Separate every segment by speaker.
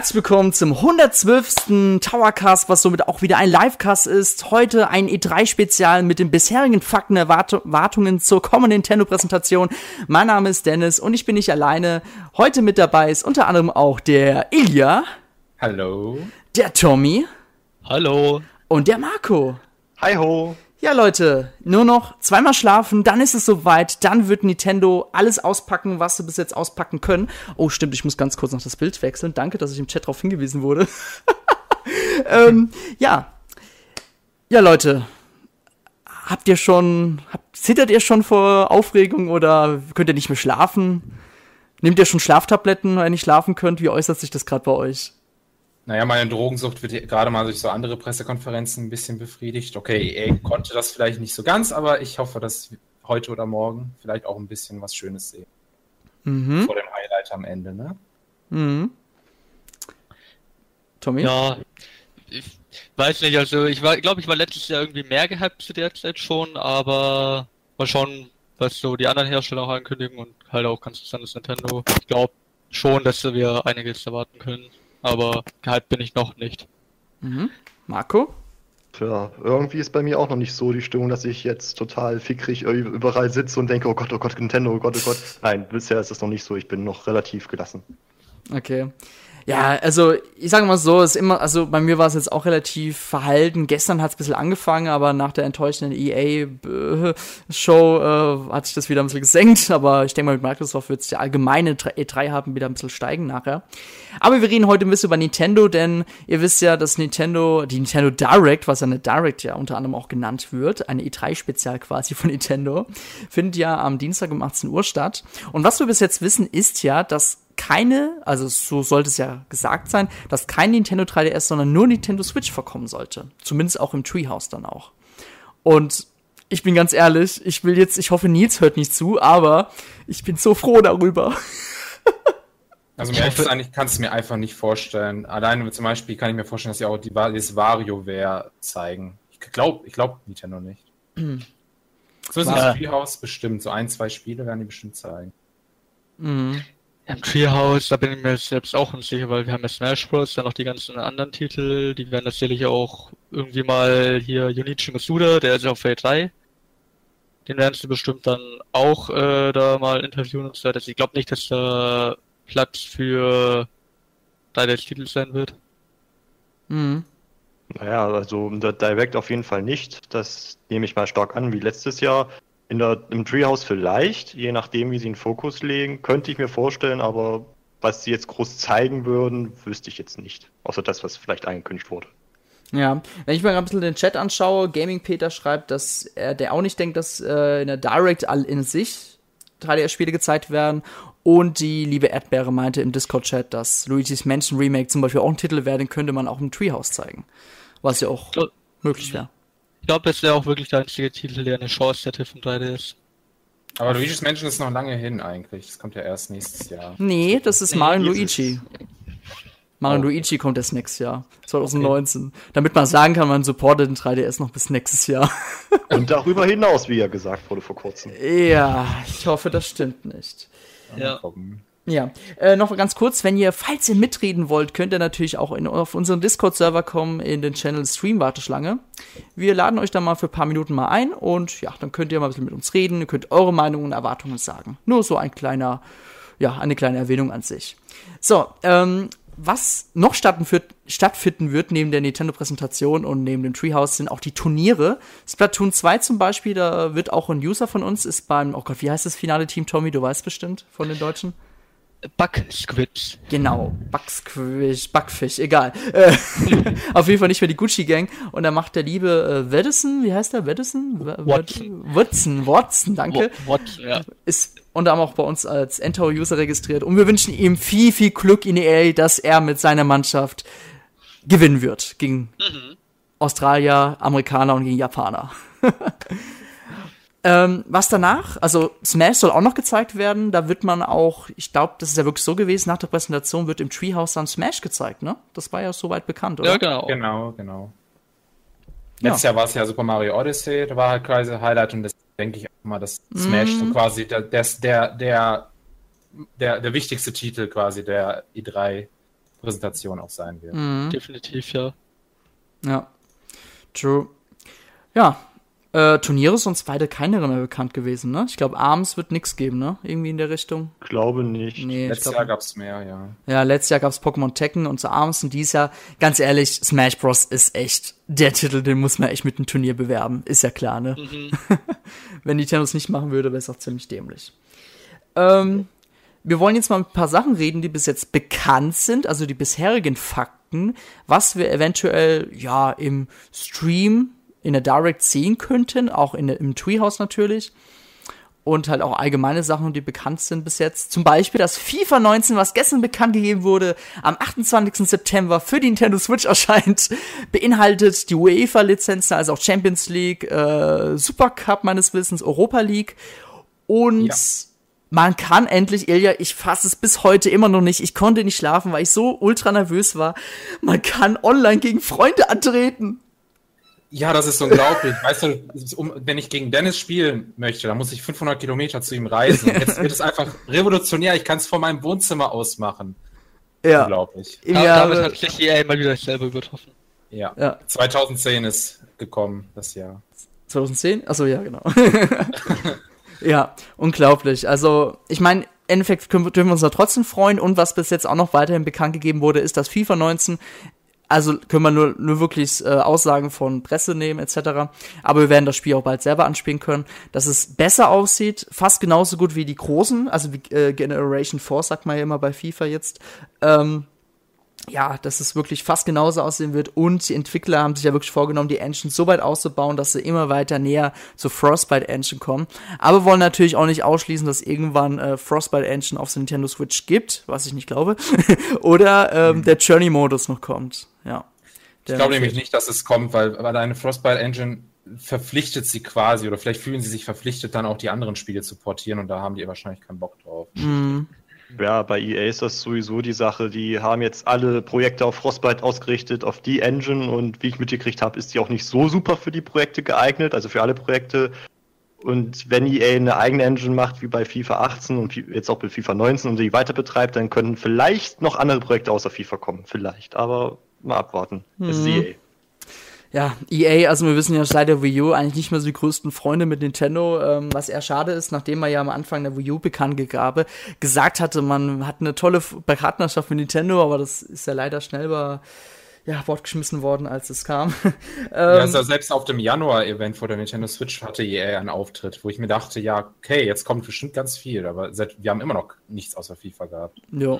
Speaker 1: Herzlich willkommen zum 112. Towercast, was somit auch wieder ein Livecast ist. Heute ein E3-Spezial mit den bisherigen Fakten, Erwartungen zur kommenden Nintendo-Präsentation. Mein Name ist Dennis und ich bin nicht alleine. Heute mit dabei ist unter anderem auch der Ilja.
Speaker 2: Hallo.
Speaker 1: Der Tommy.
Speaker 3: Hallo.
Speaker 1: Und der Marco.
Speaker 4: Hi ho.
Speaker 1: Ja, Leute, nur noch zweimal schlafen, dann ist es soweit, dann wird Nintendo alles auspacken, was sie bis jetzt auspacken können. Oh, stimmt, ich muss ganz kurz noch das Bild wechseln. Danke, dass ich im Chat darauf hingewiesen wurde. ähm, ja. Ja, Leute, habt ihr schon, habt, zittert ihr schon vor Aufregung oder könnt ihr nicht mehr schlafen? Nehmt ihr schon Schlaftabletten, wenn ihr nicht schlafen könnt? Wie äußert sich das gerade bei euch?
Speaker 2: Naja, meine Drogensucht wird gerade mal durch so andere Pressekonferenzen ein bisschen befriedigt. Okay, EA konnte das vielleicht nicht so ganz, aber ich hoffe, dass heute oder morgen vielleicht auch ein bisschen was Schönes sehen. Mhm. Vor dem Highlight am Ende, ne? Mhm.
Speaker 3: Tommy? Ja, ich weiß nicht, also ich war, glaube ich, war letztes Jahr irgendwie mehr gehypt zu der Zeit schon, aber mal schauen, was so die anderen Hersteller auch ankündigen und halt auch ganz interessantes Nintendo. Ich glaube schon, dass wir einiges erwarten können aber gehypt bin ich noch nicht.
Speaker 1: Mhm. Marco?
Speaker 4: Tja, irgendwie ist bei mir auch noch nicht so die Stimmung, dass ich jetzt total fickrig überall sitze und denke, oh Gott, oh Gott, Nintendo, oh Gott, oh Gott. Nein, bisher ist es noch nicht so. Ich bin noch relativ gelassen.
Speaker 1: Okay. Ja, also ich sage mal so, ist immer, also bei mir war es jetzt auch relativ verhalten. Gestern hat es ein bisschen angefangen, aber nach der enttäuschenden EA-Show äh, hat sich das wieder ein bisschen gesenkt. Aber ich denke mal, mit Microsoft wird es die allgemeine E3 haben wieder ein bisschen steigen nachher. Aber wir reden heute ein bisschen über Nintendo, denn ihr wisst ja, dass Nintendo, die Nintendo Direct, was ja eine Direct ja unter anderem auch genannt wird, eine E3-Spezial quasi von Nintendo, findet ja am Dienstag um 18 Uhr statt. Und was wir bis jetzt wissen, ist ja, dass keine, also so sollte es ja gesagt sein, dass kein Nintendo 3DS, sondern nur Nintendo Switch vorkommen sollte. Zumindest auch im Treehouse dann auch. Und ich bin ganz ehrlich, ich will jetzt, ich hoffe, Nils hört nicht zu, aber ich bin so froh darüber.
Speaker 2: Also mir hoffe, eigentlich kannst du mir einfach nicht vorstellen. Alleine zum Beispiel kann ich mir vorstellen, dass sie auch die, das WarioWare zeigen. Ich glaube, ich glaube Nintendo nicht. so ist ein Treehouse bestimmt. So ein, zwei Spiele werden die bestimmt zeigen.
Speaker 3: Mhm. Im Treehouse, da bin ich mir selbst auch unsicher, weil wir haben ja Smash Bros., dann noch die ganzen anderen Titel, die werden natürlich auch irgendwie mal hier Junichi Masuda, der ist ja auf Fate 3. Den werden sie bestimmt dann auch äh, da mal interviewen und so weiter. Ich glaube nicht, dass da Platz für 3DS-Titel sein wird.
Speaker 4: Mhm. Naja, also der Direct auf jeden Fall nicht. Das nehme ich mal stark an, wie letztes Jahr. In der, Im Treehouse vielleicht, je nachdem, wie sie den Fokus legen, könnte ich mir vorstellen, aber was sie jetzt groß zeigen würden, wüsste ich jetzt nicht. Außer das, was vielleicht angekündigt wurde.
Speaker 1: Ja, wenn ich mir ein bisschen den Chat anschaue, Gaming Peter schreibt, dass er der auch nicht denkt, dass äh, in der Direct all in sich 3DS-Spiele gezeigt werden. Und die liebe Erdbeere meinte im Discord-Chat, dass Luigi's Mansion Remake zum Beispiel auch ein Titel wäre, den könnte man auch im Treehouse zeigen. Was ja auch so, möglich wäre.
Speaker 3: Ich glaube, es wäre auch wirklich der einzige Titel, der eine Chance hätte von 3DS.
Speaker 2: Aber Luigi's Mansion ist noch lange hin eigentlich. Das kommt ja erst nächstes Jahr.
Speaker 1: Nee, das ist nee, Mario Luigi. Mario oh. Luigi kommt erst nächstes Jahr, 2019. Okay. Damit man sagen kann, man supportet den 3DS noch bis nächstes Jahr.
Speaker 4: Und darüber hinaus, wie ja gesagt wurde vor kurzem.
Speaker 1: Ja, ich hoffe, das stimmt nicht. Ja. Ja, äh, noch ganz kurz, wenn ihr, falls ihr mitreden wollt, könnt ihr natürlich auch in, auf unseren Discord-Server kommen, in den Channel Stream-Warteschlange. Wir laden euch da mal für ein paar Minuten mal ein und ja, dann könnt ihr mal ein bisschen mit uns reden, ihr könnt eure Meinungen und Erwartungen sagen. Nur so ein kleiner, ja, eine kleine Erwähnung an sich. So, ähm, was noch stattfinden wird neben der Nintendo-Präsentation und neben dem Treehouse sind auch die Turniere. Splatoon 2 zum Beispiel, da wird auch ein User von uns, ist beim, oh Gott, wie heißt das finale Team, Tommy? Du weißt bestimmt von den Deutschen.
Speaker 3: Bugsquid.
Speaker 1: Genau, Bugsquish, Bugfish, egal. Äh, auf jeden Fall nicht mehr die Gucci Gang. Und da macht der liebe äh, Wedison, wie heißt der? Wedison? Watson. Watson, Watson, danke. Watson, ja. Ist unter anderem auch bei uns als Enter-User registriert. Und wir wünschen ihm viel, viel Glück in EA, dass er mit seiner Mannschaft gewinnen wird. Gegen mhm. Australier, Amerikaner und gegen Japaner. Ähm, was danach? Also Smash soll auch noch gezeigt werden. Da wird man auch, ich glaube, das ist ja wirklich so gewesen, nach der Präsentation wird im Treehouse dann Smash gezeigt, ne? Das war ja soweit bekannt, oder?
Speaker 2: Ja, genau. Genau, genau. Letztes ja. Jahr war es ja Super Mario Odyssey, da war halt quasi Highlight und das denke ich auch mal, dass Smash mhm. so quasi der, der, der, der, der wichtigste Titel quasi der E3 Präsentation auch sein wird.
Speaker 3: Mhm. Definitiv, ja.
Speaker 1: Ja. True. Ja, äh, Turniere sonst beide keine mehr bekannt gewesen, ne? Ich glaube, abends wird nichts geben, ne? Irgendwie in der Richtung.
Speaker 4: Glaube nicht.
Speaker 2: Nee, letztes glaub, Jahr gab's mehr, ja.
Speaker 1: Ja, letztes Jahr gab's Pokémon Tekken und zu abends und dieses Jahr, ganz ehrlich, Smash Bros. ist echt der Titel, den muss man echt mit einem Turnier bewerben. Ist ja klar, ne? Mhm. Wenn Nintendo es nicht machen würde, wäre es auch ziemlich dämlich. Ähm, wir wollen jetzt mal ein paar Sachen reden, die bis jetzt bekannt sind, also die bisherigen Fakten, was wir eventuell, ja, im Stream in der Direct sehen könnten, auch in, im Treehouse natürlich. Und halt auch allgemeine Sachen, die bekannt sind bis jetzt. Zum Beispiel das FIFA 19, was gestern bekannt gegeben wurde, am 28. September für die Nintendo Switch erscheint, beinhaltet die UEFA-Lizenzen, also auch Champions League, äh, Super Cup meines Wissens, Europa League. Und ja. man kann endlich, Ilja, ich fasse es bis heute immer noch nicht, ich konnte nicht schlafen, weil ich so ultra nervös war. Man kann online gegen Freunde antreten.
Speaker 2: Ja, das ist unglaublich. weißt du, um, wenn ich gegen Dennis spielen möchte, dann muss ich 500 Kilometer zu ihm reisen. Jetzt wird es einfach revolutionär. Ich kann es von meinem Wohnzimmer aus machen.
Speaker 1: Ja.
Speaker 2: Unglaublich.
Speaker 3: Ja, ja damit hat sich EA mal wieder selber übertroffen.
Speaker 2: Ja. ja. 2010 ist gekommen, das Jahr.
Speaker 1: 2010? Achso, ja, genau. ja, unglaublich. Also, ich meine, im Endeffekt können, dürfen wir uns da trotzdem freuen. Und was bis jetzt auch noch weiterhin bekannt gegeben wurde, ist, dass FIFA 19 also können wir nur, nur wirklich äh, Aussagen von Presse nehmen etc. Aber wir werden das Spiel auch bald selber anspielen können, dass es besser aussieht, fast genauso gut wie die großen, also wie äh, Generation 4 sagt man ja immer bei FIFA jetzt. Ähm, ja, dass es wirklich fast genauso aussehen wird und die Entwickler haben sich ja wirklich vorgenommen, die Engine so weit auszubauen, dass sie immer weiter näher zur Frostbite Engine kommen. Aber wollen natürlich auch nicht ausschließen, dass irgendwann äh, Frostbite Engine auf der Nintendo Switch gibt, was ich nicht glaube, oder ähm, mhm. der Journey Modus noch kommt. Ja.
Speaker 2: Ich glaube nämlich nicht, dass es kommt, weil, weil eine Frostbite Engine verpflichtet sie quasi oder vielleicht fühlen sie sich verpflichtet, dann auch die anderen Spiele zu portieren und da haben die wahrscheinlich keinen Bock drauf.
Speaker 4: Mhm. Ja, bei EA ist das sowieso die Sache. Die haben jetzt alle Projekte auf Frostbite ausgerichtet, auf die Engine und wie ich mitgekriegt habe, ist die auch nicht so super für die Projekte geeignet, also für alle Projekte. Und wenn EA eine eigene Engine macht, wie bei FIFA 18 und jetzt auch bei FIFA 19 und die weiter betreibt, dann können vielleicht noch andere Projekte außer FIFA kommen. Vielleicht, aber mal abwarten. Mhm. Ist mhm. EA
Speaker 1: ja, EA, also wir wissen ja seit der Wii U eigentlich nicht mehr so die größten Freunde mit Nintendo, ähm, was eher schade ist, nachdem man ja am Anfang der Wii U bekannt gegabe, gesagt hatte, man hat eine tolle Partnerschaft mit Nintendo, aber das ist ja leider schnell bei ja, fortgeschmissen worden, als es kam.
Speaker 2: ähm, ja, also selbst auf dem Januar-Event vor der Nintendo Switch hatte EA einen Auftritt, wo ich mir dachte, ja, okay, jetzt kommt bestimmt ganz viel, aber seit, wir haben immer noch nichts außer FIFA gehabt.
Speaker 1: Ja.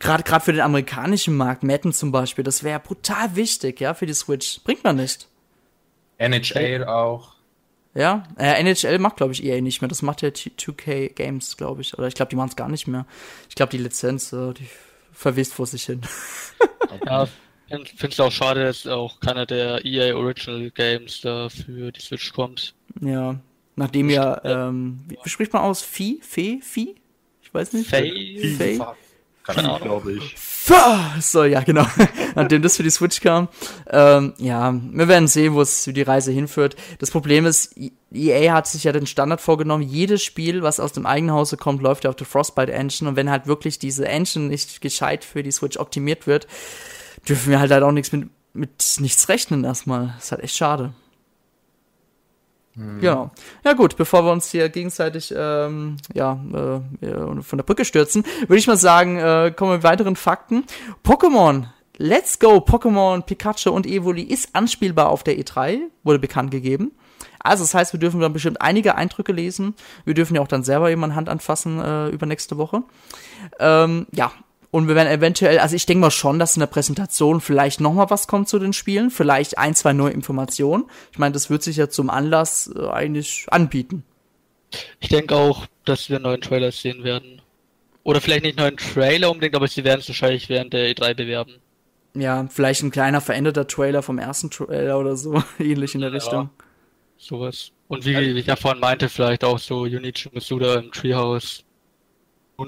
Speaker 1: Gerade gerade für den amerikanischen Markt, Madden zum Beispiel, das wäre brutal wichtig, ja, für die Switch. Bringt man nicht.
Speaker 2: NHL auch.
Speaker 1: Ja, äh, NHL macht, glaube ich, EA nicht mehr. Das macht ja 2K Games, glaube ich. Oder ich glaube, die machen es gar nicht mehr. Ich glaube, die Lizenz, äh, die verwisst vor sich hin.
Speaker 3: ja, finde es auch schade, dass auch keiner der EA Original Games da für die Switch kommt.
Speaker 1: Ja, nachdem ja, ähm, wie spricht man aus? Vieh? Fee? Vieh? Ich weiß nicht.
Speaker 3: Fee?
Speaker 1: Fee?
Speaker 4: Keine Ahnung, glaube ich.
Speaker 1: So, ja, genau. Nachdem das für die Switch kam. Ähm, ja, wir werden sehen, wo es die Reise hinführt. Das Problem ist, EA hat sich ja den Standard vorgenommen, jedes Spiel, was aus dem eigenen Hause kommt, läuft ja auf der Frostbite Engine. Und wenn halt wirklich diese Engine nicht gescheit für die Switch optimiert wird, dürfen wir halt, halt auch nichts mit, mit nichts rechnen erstmal. Das ist halt echt schade. Mhm. Genau. Ja gut, bevor wir uns hier gegenseitig ähm, ja, äh, von der Brücke stürzen, würde ich mal sagen, äh, kommen wir mit weiteren Fakten. Pokémon Let's Go Pokémon Pikachu und Evoli ist anspielbar auf der E3, wurde bekannt gegeben. Also das heißt, wir dürfen dann bestimmt einige Eindrücke lesen. Wir dürfen ja auch dann selber jemand Hand anfassen äh, über nächste Woche. Ähm, ja, und wir werden eventuell, also ich denke mal schon, dass in der Präsentation vielleicht noch mal was kommt zu den Spielen, vielleicht ein, zwei neue Informationen. Ich meine, das wird sich ja zum Anlass äh, eigentlich anbieten.
Speaker 3: Ich denke auch, dass wir neuen Trailer sehen werden. Oder vielleicht nicht neuen Trailer unbedingt, aber sie werden es wahrscheinlich während der E3 bewerben.
Speaker 1: Ja, vielleicht ein kleiner veränderter Trailer vom ersten Trailer oder so, ähnlich in der ja, Richtung.
Speaker 3: Sowas. Und wie, wie ich ja vorhin meinte, vielleicht auch so Junichi Masuda im Treehouse.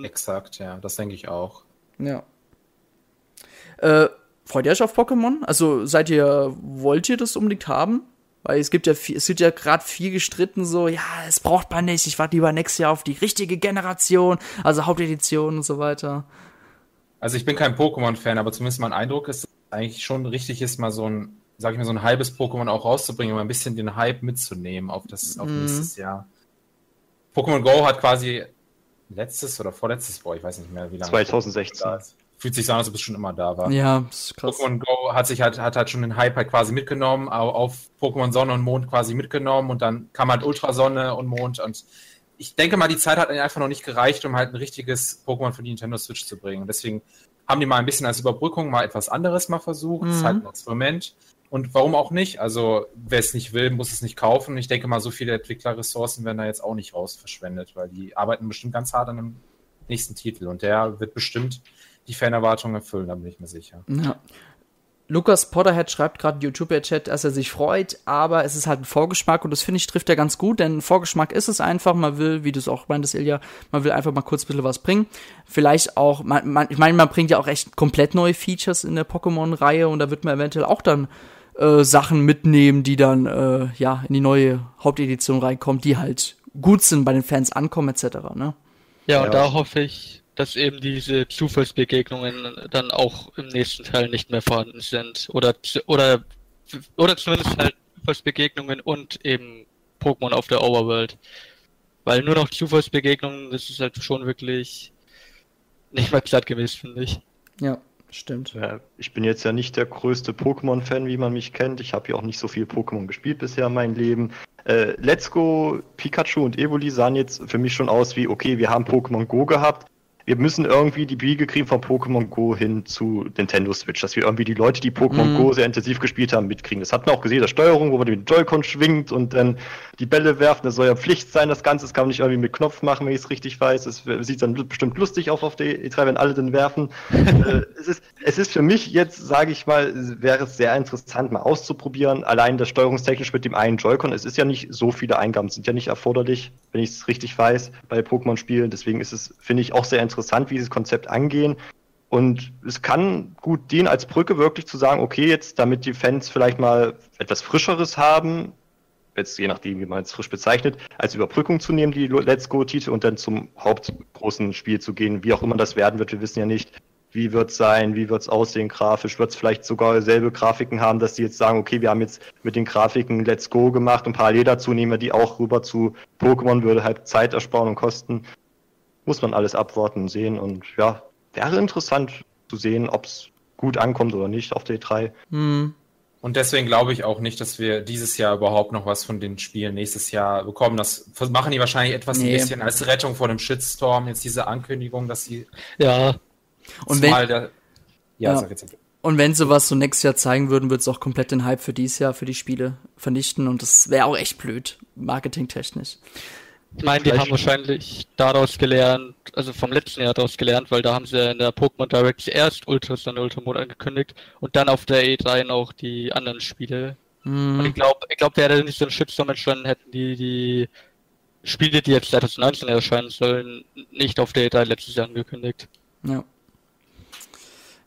Speaker 2: Exakt, ja, das denke ich auch.
Speaker 1: Ja. Äh, freut ihr euch auf Pokémon? Also seid ihr, wollt ihr das unbedingt haben? Weil es gibt ja viel, es wird ja gerade viel gestritten, so, ja, es braucht man nicht, ich warte lieber nächstes Jahr auf die richtige Generation, also Hauptedition und so weiter.
Speaker 2: Also ich bin kein Pokémon-Fan, aber zumindest mein Eindruck ist, eigentlich schon richtig ist, mal so ein, sag ich mal, so ein halbes Pokémon auch rauszubringen, um ein bisschen den Hype mitzunehmen auf das auf mm. nächstes Jahr. Pokémon Go hat quasi letztes oder vorletztes, boah, ich weiß nicht mehr, wie lange.
Speaker 4: 2016.
Speaker 2: Fühlt sich so an, als ob es schon immer da war.
Speaker 1: Ja, ist krass.
Speaker 2: Pokémon Go hat sich halt, hat halt schon den Hype halt quasi mitgenommen, auf Pokémon Sonne und Mond quasi mitgenommen und dann kam halt Ultrasonne und Mond und ich denke mal, die Zeit hat einfach noch nicht gereicht, um halt ein richtiges Pokémon für die Nintendo Switch zu bringen. Und deswegen haben die mal ein bisschen als Überbrückung mal etwas anderes mal versucht. Mhm. Das ist halt ein Experiment. Und warum auch nicht? Also, wer es nicht will, muss es nicht kaufen. Ich denke mal, so viele Entwicklerressourcen werden da jetzt auch nicht raus verschwendet, weil die arbeiten bestimmt ganz hart an einem nächsten Titel und der wird bestimmt die Fanerwartungen erfüllen, da bin ich mir sicher.
Speaker 1: Ja. Lukas Potterhead schreibt gerade YouTube-Chat, dass er sich freut, aber es ist halt ein Vorgeschmack und das finde ich trifft er ganz gut, denn ein Vorgeschmack ist es einfach. Man will, wie du es auch meintest, Ilja, man will einfach mal kurz ein bisschen was bringen. Vielleicht auch, man, man, ich meine, man bringt ja auch echt komplett neue Features in der Pokémon-Reihe und da wird man eventuell auch dann äh, Sachen mitnehmen, die dann äh, ja in die neue Hauptedition reinkommen, die halt gut sind, bei den Fans ankommen etc. Ne?
Speaker 3: Ja, und ja. da hoffe ich, dass eben diese Zufallsbegegnungen dann auch im nächsten Teil nicht mehr vorhanden sind. Oder, oder, oder zumindest halt Zufallsbegegnungen und eben Pokémon auf der Overworld. Weil nur noch Zufallsbegegnungen, das ist halt schon wirklich nicht mehr zeitgemäß, finde ich.
Speaker 1: Ja, stimmt.
Speaker 4: Ich bin jetzt ja nicht der größte Pokémon-Fan, wie man mich kennt. Ich habe ja auch nicht so viel Pokémon gespielt bisher in meinem Leben. Äh, Let's Go, Pikachu und Evoli sahen jetzt für mich schon aus wie, okay, wir haben Pokémon Go gehabt, wir müssen irgendwie die Biege kriegen von Pokémon Go hin zu Nintendo Switch, dass wir irgendwie die Leute, die Pokémon mhm. Go sehr intensiv gespielt haben, mitkriegen. Das hat man auch gesehen, der Steuerung, wo man den Joy-Con schwingt und dann die Bälle werfen. Das soll ja Pflicht sein, das Ganze. Das kann man nicht irgendwie mit Knopf machen, wenn ich es richtig weiß. Es sieht dann bestimmt lustig auf auf der E3, wenn alle den werfen. äh, es, ist, es ist für mich jetzt, sage ich mal, wäre es sehr interessant, mal auszuprobieren. Allein das steuerungstechnisch mit dem einen Joy-Con. Es ist ja nicht so viele Eingaben, sind ja nicht erforderlich, wenn ich es richtig weiß, bei Pokémon-Spielen. Deswegen ist es, finde ich, auch sehr interessant interessant, wie sie das Konzept angehen. Und es kann gut dienen, als Brücke wirklich zu sagen, okay, jetzt, damit die Fans vielleicht mal etwas Frischeres haben, jetzt je nachdem, wie man es frisch bezeichnet, als Überbrückung zu nehmen, die Let's Go-Titel und dann zum hauptgroßen Spiel zu gehen, wie auch immer das werden wird. Wir wissen ja nicht, wie wird es sein, wie wird es aussehen grafisch, wird es vielleicht sogar selbe Grafiken haben, dass die jetzt sagen, okay, wir haben jetzt mit den Grafiken Let's Go gemacht und parallel dazu nehmen wir die auch rüber zu Pokémon, würde halt Zeit ersparen und kosten muss man alles abwarten und sehen. Und ja, wäre interessant zu sehen, ob es gut ankommt oder nicht auf der E3.
Speaker 2: Hm. Und deswegen glaube ich auch nicht, dass wir dieses Jahr überhaupt noch was von den Spielen nächstes Jahr bekommen. Das machen die wahrscheinlich etwas nee. ein bisschen als Rettung vor dem Shitstorm. Jetzt diese Ankündigung, dass sie.
Speaker 3: Ja.
Speaker 1: Und wenn, der, ja, ja. Und wenn sie was so nächstes Jahr zeigen würden, würde es auch komplett den Hype für dieses Jahr, für die Spiele vernichten. Und das wäre auch echt blöd, marketingtechnisch.
Speaker 3: Ich meine, die haben wahrscheinlich daraus gelernt, also vom letzten Jahr daraus gelernt, weil da haben sie ja in der Pokémon Direct erst Ultras und Ultramod angekündigt und dann auf der E3 noch die anderen Spiele. Mm. Und ich glaube, ich glaube, wäre nicht so ein Shitstorm entstanden, hätten die die Spiele, die jetzt 2019 erscheinen sollen, nicht auf der E3 letztes Jahr angekündigt.
Speaker 1: Ja.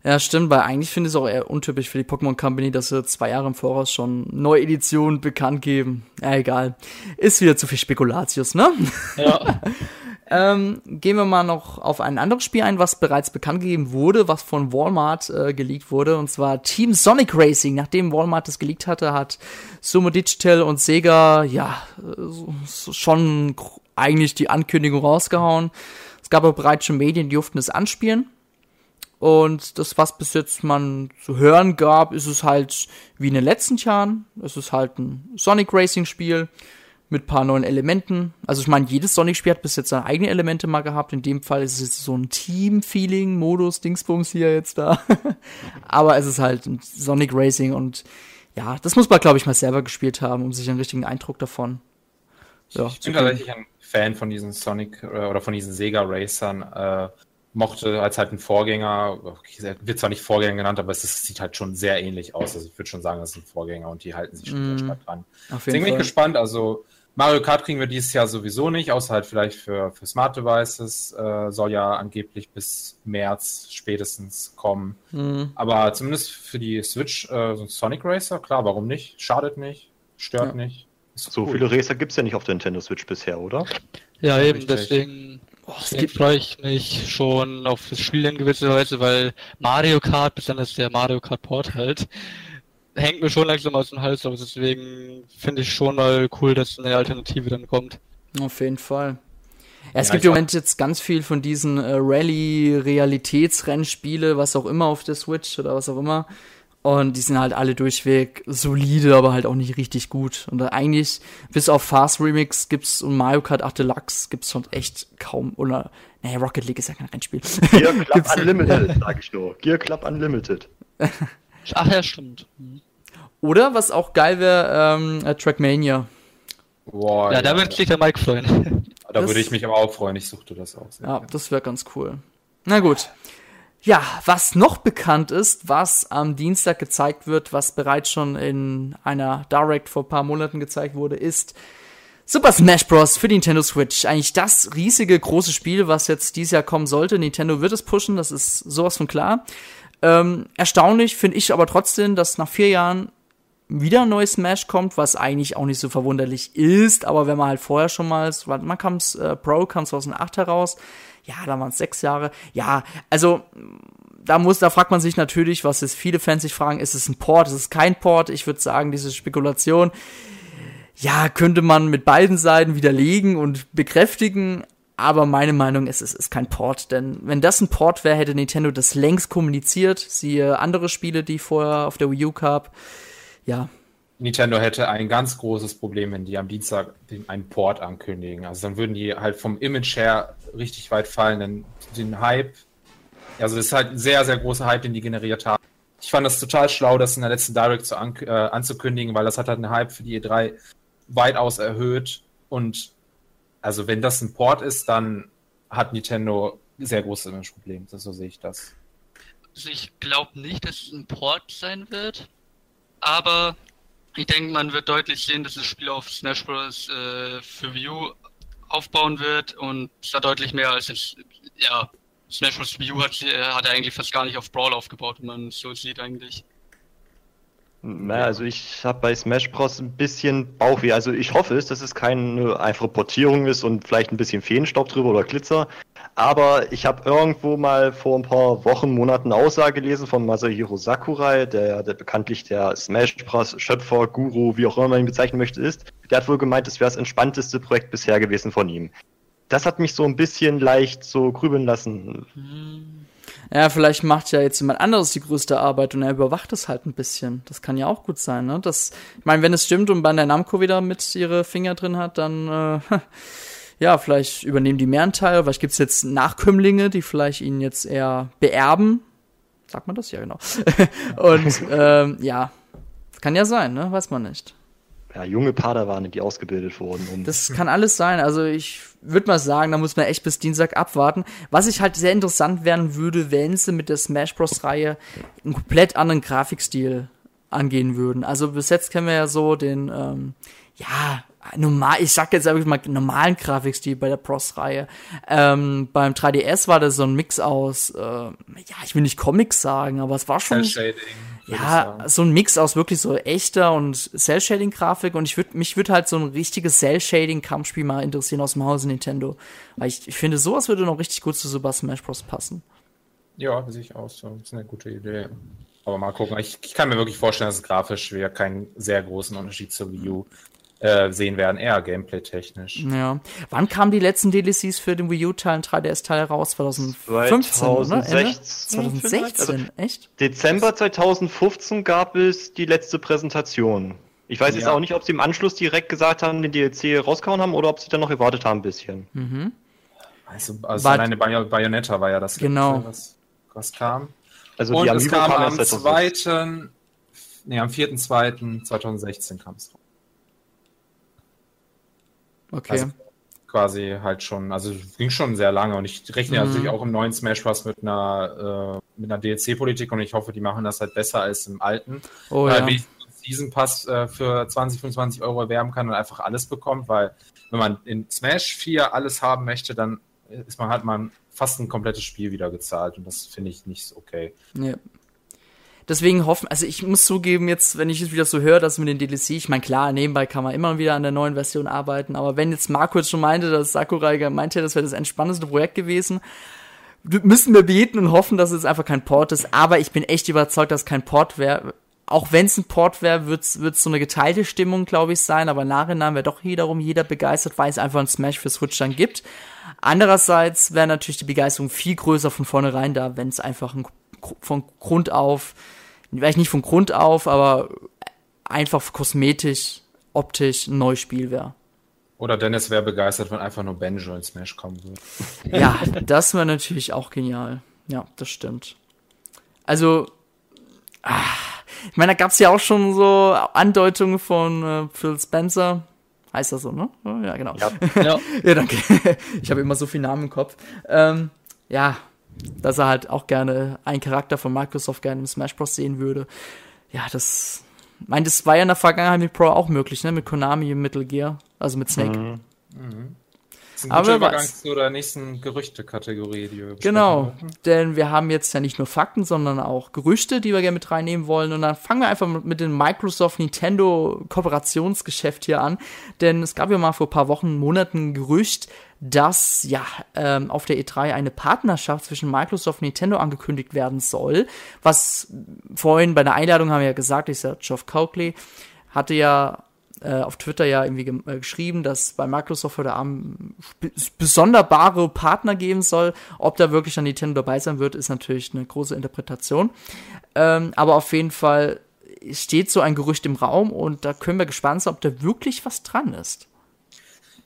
Speaker 1: Ja, stimmt, weil eigentlich finde ich es auch eher untypisch für die Pokémon Company, dass sie zwei Jahre im Voraus schon neue Editionen bekannt geben. Ja, egal. Ist wieder zu viel Spekulatius, ne? Ja. ähm, gehen wir mal noch auf ein anderes Spiel ein, was bereits bekannt gegeben wurde, was von Walmart äh, geleakt wurde, und zwar Team Sonic Racing. Nachdem Walmart das geleakt hatte, hat Sumo Digital und Sega, ja, schon eigentlich die Ankündigung rausgehauen. Es gab aber bereits schon Medien, die durften es anspielen. Und das, was bis jetzt man zu hören gab, ist es halt wie in den letzten Jahren. Es ist halt ein Sonic Racing Spiel mit paar neuen Elementen. Also ich meine, jedes Sonic-Spiel hat bis jetzt seine eigenen Elemente mal gehabt. In dem Fall ist es jetzt so ein Team-Feeling-Modus, Dingsbums hier jetzt da. Aber es ist halt ein Sonic Racing und ja, das muss man, glaube ich, mal selber gespielt haben, um sich einen richtigen Eindruck davon.
Speaker 2: Ja, ich bin tatsächlich ein Fan von diesen Sonic äh, oder von diesen Sega Racern. Äh, mochte als halt ein Vorgänger, wird zwar nicht Vorgänger genannt, aber es ist, sieht halt schon sehr ähnlich aus. Also ich würde schon sagen, das ist ein Vorgänger und die halten sich schon mm, sehr stark dran. Deswegen bin ich gespannt. Also Mario Kart kriegen wir dieses Jahr sowieso nicht, außer halt vielleicht für, für Smart Devices. Äh, soll ja angeblich bis März spätestens kommen. Mm. Aber zumindest für die Switch äh, so ein Sonic Racer, klar, warum nicht? Schadet nicht, stört ja. nicht.
Speaker 4: so cool. viele Racer gibt es ja nicht auf der Nintendo Switch bisher, oder?
Speaker 3: Ja, eben, Richtig. deswegen Oh, Deswegen freue ich mich schon auf das Spiel in gewisser Weise, weil Mario Kart, besonders der Mario Kart Port halt, hängt mir schon langsam aus dem Hals aus. Deswegen finde ich schon mal cool, dass eine Alternative dann kommt.
Speaker 1: Auf jeden Fall. Ja, es ja, gibt im Moment jetzt ganz viel von diesen äh, Rallye-Realitätsrennspiele, was auch immer auf der Switch oder was auch immer. Und die sind halt alle durchweg solide, aber halt auch nicht richtig gut. Und eigentlich, bis auf Fast Remix gibt's und Mario Kart 8 Deluxe gibt's schon echt kaum, oder, nee, Rocket League ist ja kein Rennspiel.
Speaker 4: Gear Club Unlimited, sag ich nur. Gear Club Unlimited.
Speaker 3: Ach ja, stimmt.
Speaker 1: Oder, was auch geil wäre, ähm, äh, Trackmania.
Speaker 3: Boah, ja, ja, da würde sich der Mike freuen.
Speaker 2: Da das, würde ich mich aber auch freuen, ich suchte das auch.
Speaker 1: Sehr ja, gerne. das wäre ganz cool. Na gut. Ja, was noch bekannt ist, was am Dienstag gezeigt wird, was bereits schon in einer Direct vor ein paar Monaten gezeigt wurde, ist Super Smash Bros. für Nintendo Switch. Eigentlich das riesige, große Spiel, was jetzt dieses Jahr kommen sollte. Nintendo wird es pushen, das ist sowas von klar. Ähm, erstaunlich finde ich aber trotzdem, dass nach vier Jahren wieder ein neues Smash kommt, was eigentlich auch nicht so verwunderlich ist, aber wenn man halt vorher schon mal, man kam äh, Pro kam 2008 heraus, ja, da waren es sechs Jahre. Ja, also da muss, da fragt man sich natürlich, was jetzt viele Fans sich fragen, ist es ein Port, ist es kein Port? Ich würde sagen, diese Spekulation, ja, könnte man mit beiden Seiten widerlegen und bekräftigen, aber meine Meinung ist, es ist kein Port, denn wenn das ein Port wäre, hätte Nintendo das längst kommuniziert. Siehe andere Spiele, die vorher auf der Wii U gab. Ja,
Speaker 2: Nintendo hätte ein ganz großes Problem, wenn die am Dienstag einen Port ankündigen. Also dann würden die halt vom Image her richtig weit fallen, denn den Hype, also das ist halt ein sehr, sehr großer Hype, den die generiert haben. Ich fand das total schlau, das in der letzten Direct zu an, äh, anzukündigen, weil das hat halt einen Hype für die E3 weitaus erhöht. Und also wenn das ein Port ist, dann hat Nintendo sehr große Image-Probleme. So sehe ich das.
Speaker 3: Also ich glaube nicht, dass es ein Port sein wird, aber ich denke, man wird deutlich sehen, dass das Spiel auf Smash Bros. Äh, für Wii U aufbauen wird und da deutlich mehr als jetzt, ja, Smash Bros. Wii U hat, äh, hat eigentlich fast gar nicht auf Brawl aufgebaut, wenn man es so sieht eigentlich.
Speaker 4: Na, also ich habe bei Smash Bros. ein bisschen Bauchweh. Also ich hoffe es, dass es keine einfache Portierung ist und vielleicht ein bisschen Feenstaub drüber oder Glitzer. Aber ich habe irgendwo mal vor ein paar Wochen, Monaten Aussage gelesen von Masahiro Sakurai, der, der bekanntlich der Smash Bros. Schöpfer, Guru, wie auch immer man ihn bezeichnen möchte, ist. Der hat wohl gemeint, es wäre das entspannteste Projekt bisher gewesen von ihm. Das hat mich so ein bisschen leicht so grübeln lassen.
Speaker 1: Ja, vielleicht macht ja jetzt jemand anderes die größte Arbeit und er überwacht es halt ein bisschen. Das kann ja auch gut sein, ne? Das, ich meine, wenn es stimmt und Bandai Namco wieder mit ihre Finger drin hat, dann äh, ja, vielleicht übernehmen die mehr einen Teil, vielleicht gibt es jetzt Nachkömmlinge, die vielleicht ihn jetzt eher beerben. Sagt man das? Ja, genau. und ähm, ja, kann ja sein, ne? Weiß man nicht.
Speaker 4: Ja, junge Padawane, die ausgebildet wurden.
Speaker 1: Um das kann alles sein. Also ich würde mal sagen, da muss man echt bis Dienstag abwarten. Was ich halt sehr interessant werden würde, wenn sie mit der Smash Bros. Reihe einen komplett anderen Grafikstil angehen würden. Also bis jetzt kennen wir ja so den, ähm, ja, normal, ich sag jetzt einfach mal normalen Grafikstil bei der Pros-Reihe. Ähm, beim 3DS war das so ein Mix aus, äh, ja, ich will nicht Comics sagen, aber es war schon. Ja, so ein Mix aus wirklich so echter und Cell-Shading-Grafik und ich würde mich würde halt so ein richtiges Cell-Shading-Kampfspiel mal interessieren aus dem Hause Nintendo. Weil ich, ich finde, sowas würde noch richtig gut zu Super Smash Bros. passen.
Speaker 2: Ja, sehe ich auch so. Das ist eine gute Idee. Aber mal gucken. Ich, ich kann mir wirklich vorstellen, dass es grafisch wieder keinen sehr großen Unterschied zur Wii U äh, sehen werden, eher gameplay-technisch.
Speaker 1: Ja. Wann kamen die letzten DLCs für den Wii U-Teil und 3DS-Teil heraus? 2015,
Speaker 4: 2016,
Speaker 1: oder? 2016, also echt?
Speaker 4: Dezember 2015 gab es die letzte Präsentation. Ich weiß ja. jetzt auch nicht, ob sie im Anschluss direkt gesagt haben, den DLC rausgehauen haben oder ob sie dann noch gewartet haben ein bisschen.
Speaker 1: Mhm.
Speaker 2: Also, also war, alleine Bay Bayonetta war ja das
Speaker 1: genau.
Speaker 2: Letzte, was, was kam.
Speaker 1: Also
Speaker 2: und es kam am 2. Nee, am 4.2.2016 kam es raus.
Speaker 1: Okay.
Speaker 2: Also quasi halt schon, also ging schon sehr lange und ich rechne mhm. natürlich auch im neuen Smash Bros. mit einer, äh, mit einer DLC-Politik und ich hoffe, die machen das halt besser als im alten.
Speaker 1: Oh, weil ja.
Speaker 2: wie ich Season Pass äh, für 20, 25 Euro erwerben kann und einfach alles bekommt, weil wenn man in Smash 4 alles haben möchte, dann ist man halt man fast ein komplettes Spiel wieder gezahlt und das finde ich nicht so okay.
Speaker 1: Ja. Deswegen hoffen, also ich muss zugeben, jetzt, wenn ich es wieder so höre, dass mit den DLC, ich meine, klar, nebenbei kann man immer wieder an der neuen Version arbeiten, aber wenn jetzt Marco jetzt schon meinte, dass Sakurai meinte, das wäre das entspannendste Projekt gewesen, müssen wir beten und hoffen, dass es einfach kein Port ist, aber ich bin echt überzeugt, dass kein Port wäre. Auch wenn es ein Port wäre, wird es so eine geteilte Stimmung, glaube ich, sein, aber nachhinein wäre doch wiederum jeder begeistert, weil es einfach ein Smash für Switch dann gibt. Andererseits wäre natürlich die Begeisterung viel größer von vornherein da, wenn es einfach ein, von Grund auf, vielleicht nicht von Grund auf, aber einfach kosmetisch, optisch ein neues Spiel wäre.
Speaker 2: Oder Dennis wäre begeistert, wenn einfach nur Banjo in Smash kommen würde.
Speaker 1: Ja, das wäre natürlich auch genial. Ja, das stimmt. Also, ach, ich meine, da gab es ja auch schon so Andeutungen von äh, Phil Spencer. Heißt das so, ne? Ja, genau. Ja, ja. ja danke. Ich habe immer so viele Namen im Kopf. Ähm, ja, dass er halt auch gerne einen Charakter von Microsoft gerne im Smash Bros. sehen würde. Ja, das. Ich meine, das war ja in der Vergangenheit mit Pro auch möglich, ne? Mit Konami im Metal Gear, also mit Snake. Mhm. Mhm
Speaker 2: ein Aber Übergang was? zu der nächsten Gerüchte-Kategorie, die wir
Speaker 1: Genau, hatten. denn wir haben jetzt ja nicht nur Fakten, sondern auch Gerüchte, die wir gerne mit reinnehmen wollen. Und dann fangen wir einfach mit dem Microsoft-Nintendo-Kooperationsgeschäft hier an. Denn es gab ja mal vor ein paar Wochen, Monaten ein Gerücht, dass ja ähm, auf der E3 eine Partnerschaft zwischen Microsoft und Nintendo angekündigt werden soll. Was vorhin bei der Einladung haben wir ja gesagt, ist ja Geoff Coakley, hatte ja äh, auf Twitter ja irgendwie ge äh, geschrieben, dass bei Microsoft heute Abend besonderbare Partner geben soll. Ob da wirklich dann Nintendo dabei sein wird, ist natürlich eine große Interpretation. Ähm, aber auf jeden Fall steht so ein Gerücht im Raum und da können wir gespannt sein, ob da wirklich was dran ist.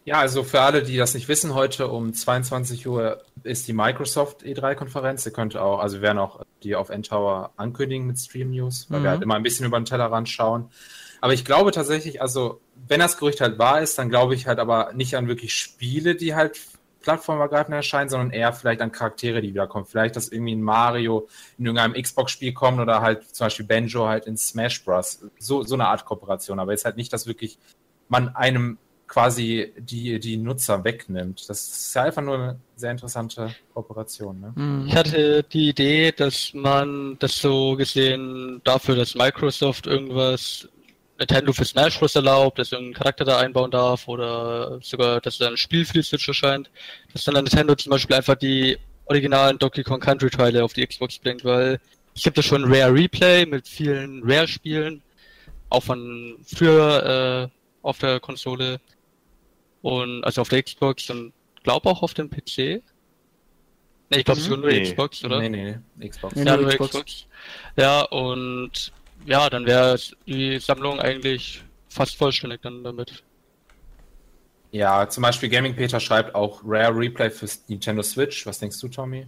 Speaker 2: Ja, also für alle, die das nicht wissen, heute um 22 Uhr ist die Microsoft E3-Konferenz. Ihr könnt auch, also wir werden auch die auf N-Tower ankündigen mit Stream News, weil mhm. wir halt immer ein bisschen über den Tellerrand schauen. Aber ich glaube tatsächlich, also wenn das Gerücht halt wahr ist, dann glaube ich halt aber nicht an wirklich Spiele, die halt plattformübergreifend erscheinen, sondern eher vielleicht an Charaktere, die wiederkommen. Vielleicht, dass irgendwie ein Mario in irgendeinem Xbox-Spiel kommt oder halt zum Beispiel Banjo halt in Smash Bros. So, so eine Art Kooperation. Aber jetzt halt nicht, dass wirklich man einem quasi die, die Nutzer wegnimmt. Das ist ja einfach nur eine sehr interessante Kooperation. Ne?
Speaker 3: Mhm. Ich hatte die Idee, dass man das so gesehen dafür, dass Microsoft irgendwas Nintendo für Smash Bros. erlaubt, dass irgendein Charakter da einbauen darf oder sogar, dass da ein Spiel für die Switch erscheint, dass dann Nintendo zum Beispiel einfach die originalen Donkey Kong Country Teile auf die Xbox bringt, weil ich habe da schon Rare Replay mit vielen Rare-Spielen, auch von früher äh, auf der Konsole und also auf der Xbox und glaube auch auf dem PC. Ne, ich glaube mhm. sogar nur nee. Xbox, oder? Nee, nee, Xbox. Ja, nur Xbox. Xbox. Ja, und ja, dann wäre die Sammlung eigentlich fast vollständig dann damit.
Speaker 2: Ja, zum Beispiel Gaming Peter schreibt auch Rare Replay für Nintendo Switch. Was denkst du, Tommy?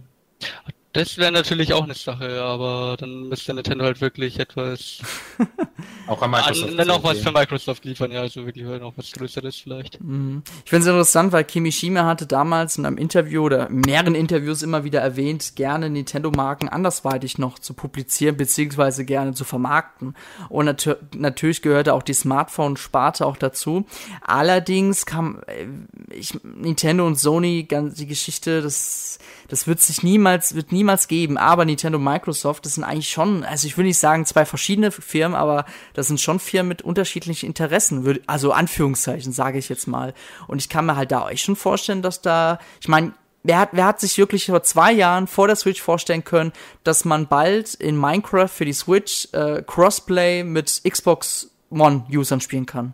Speaker 3: Das wäre natürlich auch eine Sache, aber dann müsste Nintendo halt wirklich etwas.
Speaker 2: auch an Microsoft.
Speaker 3: Dann auch was für Microsoft liefern, ja, also wirklich noch was Größeres vielleicht.
Speaker 1: Mhm. Ich finde es interessant, weil Kimishima hatte damals in einem Interview oder mehreren Interviews immer wieder erwähnt, gerne Nintendo-Marken andersweitig noch zu publizieren, beziehungsweise gerne zu vermarkten. Und nat natürlich gehörte auch die Smartphone-Sparte auch dazu. Allerdings kam äh, ich, Nintendo und Sony, ganz die Geschichte, das das wird sich niemals, wird niemals geben. Aber Nintendo und Microsoft, das sind eigentlich schon, also ich will nicht sagen zwei verschiedene Firmen, aber das sind schon Firmen mit unterschiedlichen Interessen. Also Anführungszeichen, sage ich jetzt mal. Und ich kann mir halt da euch schon vorstellen, dass da, ich meine, Wer hat, wer hat sich wirklich vor zwei Jahren vor der Switch vorstellen können, dass man bald in Minecraft für die Switch äh, Crossplay mit Xbox One-Usern spielen kann?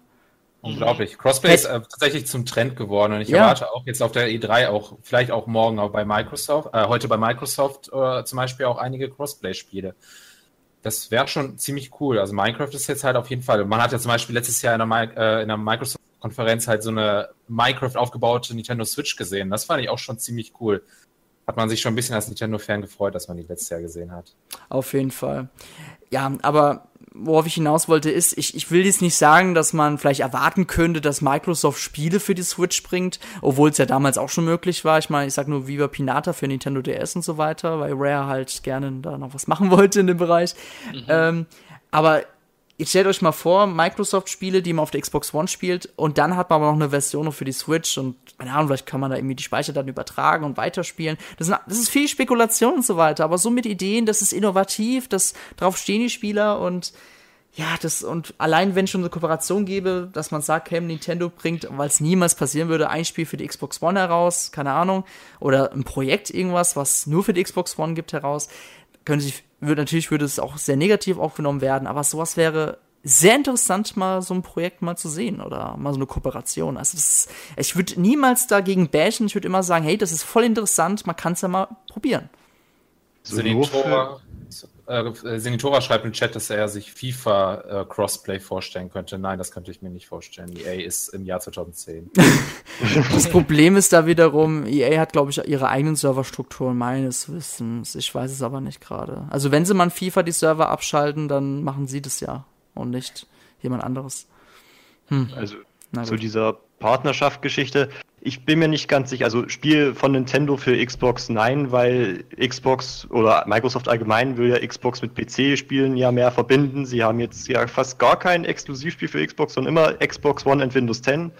Speaker 2: Unglaublich. Crossplay ist äh, tatsächlich zum Trend geworden und ich ja. erwarte auch jetzt auf der E3 auch, vielleicht auch morgen auch bei Microsoft, äh, heute bei Microsoft äh, zum Beispiel auch einige Crossplay-Spiele. Das wäre schon ziemlich cool. Also Minecraft ist jetzt halt auf jeden Fall. Man hat ja zum Beispiel letztes Jahr in der, äh, in der Microsoft-Konferenz halt so eine Minecraft aufgebaute Nintendo Switch gesehen. Das fand ich auch schon ziemlich cool. Hat man sich schon ein bisschen als Nintendo-Fan gefreut, dass man die letztes Jahr gesehen hat.
Speaker 1: Auf jeden Fall. Ja, aber worauf ich hinaus wollte, ist, ich, ich will jetzt nicht sagen, dass man vielleicht erwarten könnte, dass Microsoft Spiele für die Switch bringt, obwohl es ja damals auch schon möglich war. Ich meine, ich sag nur Viva Pinata für Nintendo DS und so weiter, weil Rare halt gerne da noch was machen wollte in dem Bereich. Mhm. Ähm, aber Jetzt stellt euch mal vor, Microsoft-Spiele, die man auf der Xbox One spielt, und dann hat man aber noch eine Version für die Switch und, keine Ahnung, vielleicht kann man da irgendwie die Speicherdaten übertragen und weiterspielen. Das, sind, das ist viel Spekulation und so weiter, aber so mit Ideen, das ist innovativ, das, drauf stehen die Spieler und, ja, das, und allein wenn schon eine Kooperation gäbe, dass man sagt, hey, Nintendo bringt, weil es niemals passieren würde, ein Spiel für die Xbox One heraus, keine Ahnung, oder ein Projekt irgendwas, was nur für die Xbox One gibt, heraus, könnte sich würde, natürlich würde es auch sehr negativ aufgenommen werden, aber sowas wäre sehr interessant, mal so ein Projekt mal zu sehen oder mal so eine Kooperation. Also das, ich würde niemals dagegen bashen, ich würde immer sagen, hey, das ist voll interessant, man kann es ja mal probieren.
Speaker 2: So Senitora, äh, Senitora schreibt im Chat, dass er sich FIFA äh, Crossplay vorstellen könnte. Nein, das könnte ich mir nicht vorstellen. EA ist im Jahr 2010.
Speaker 1: das Problem ist da wiederum, EA hat, glaube ich, ihre eigenen Serverstrukturen meines Wissens. Ich weiß es aber nicht gerade. Also wenn sie mal FIFA die Server abschalten, dann machen sie das ja und nicht jemand anderes.
Speaker 4: Hm. Also zu dieser Partnerschaft-Geschichte. Ich bin mir nicht ganz sicher, also Spiel von Nintendo für Xbox nein, weil Xbox oder Microsoft allgemein will ja Xbox mit PC-Spielen ja mehr verbinden. Sie haben jetzt ja fast gar kein Exklusivspiel für Xbox, sondern immer Xbox One und Windows 10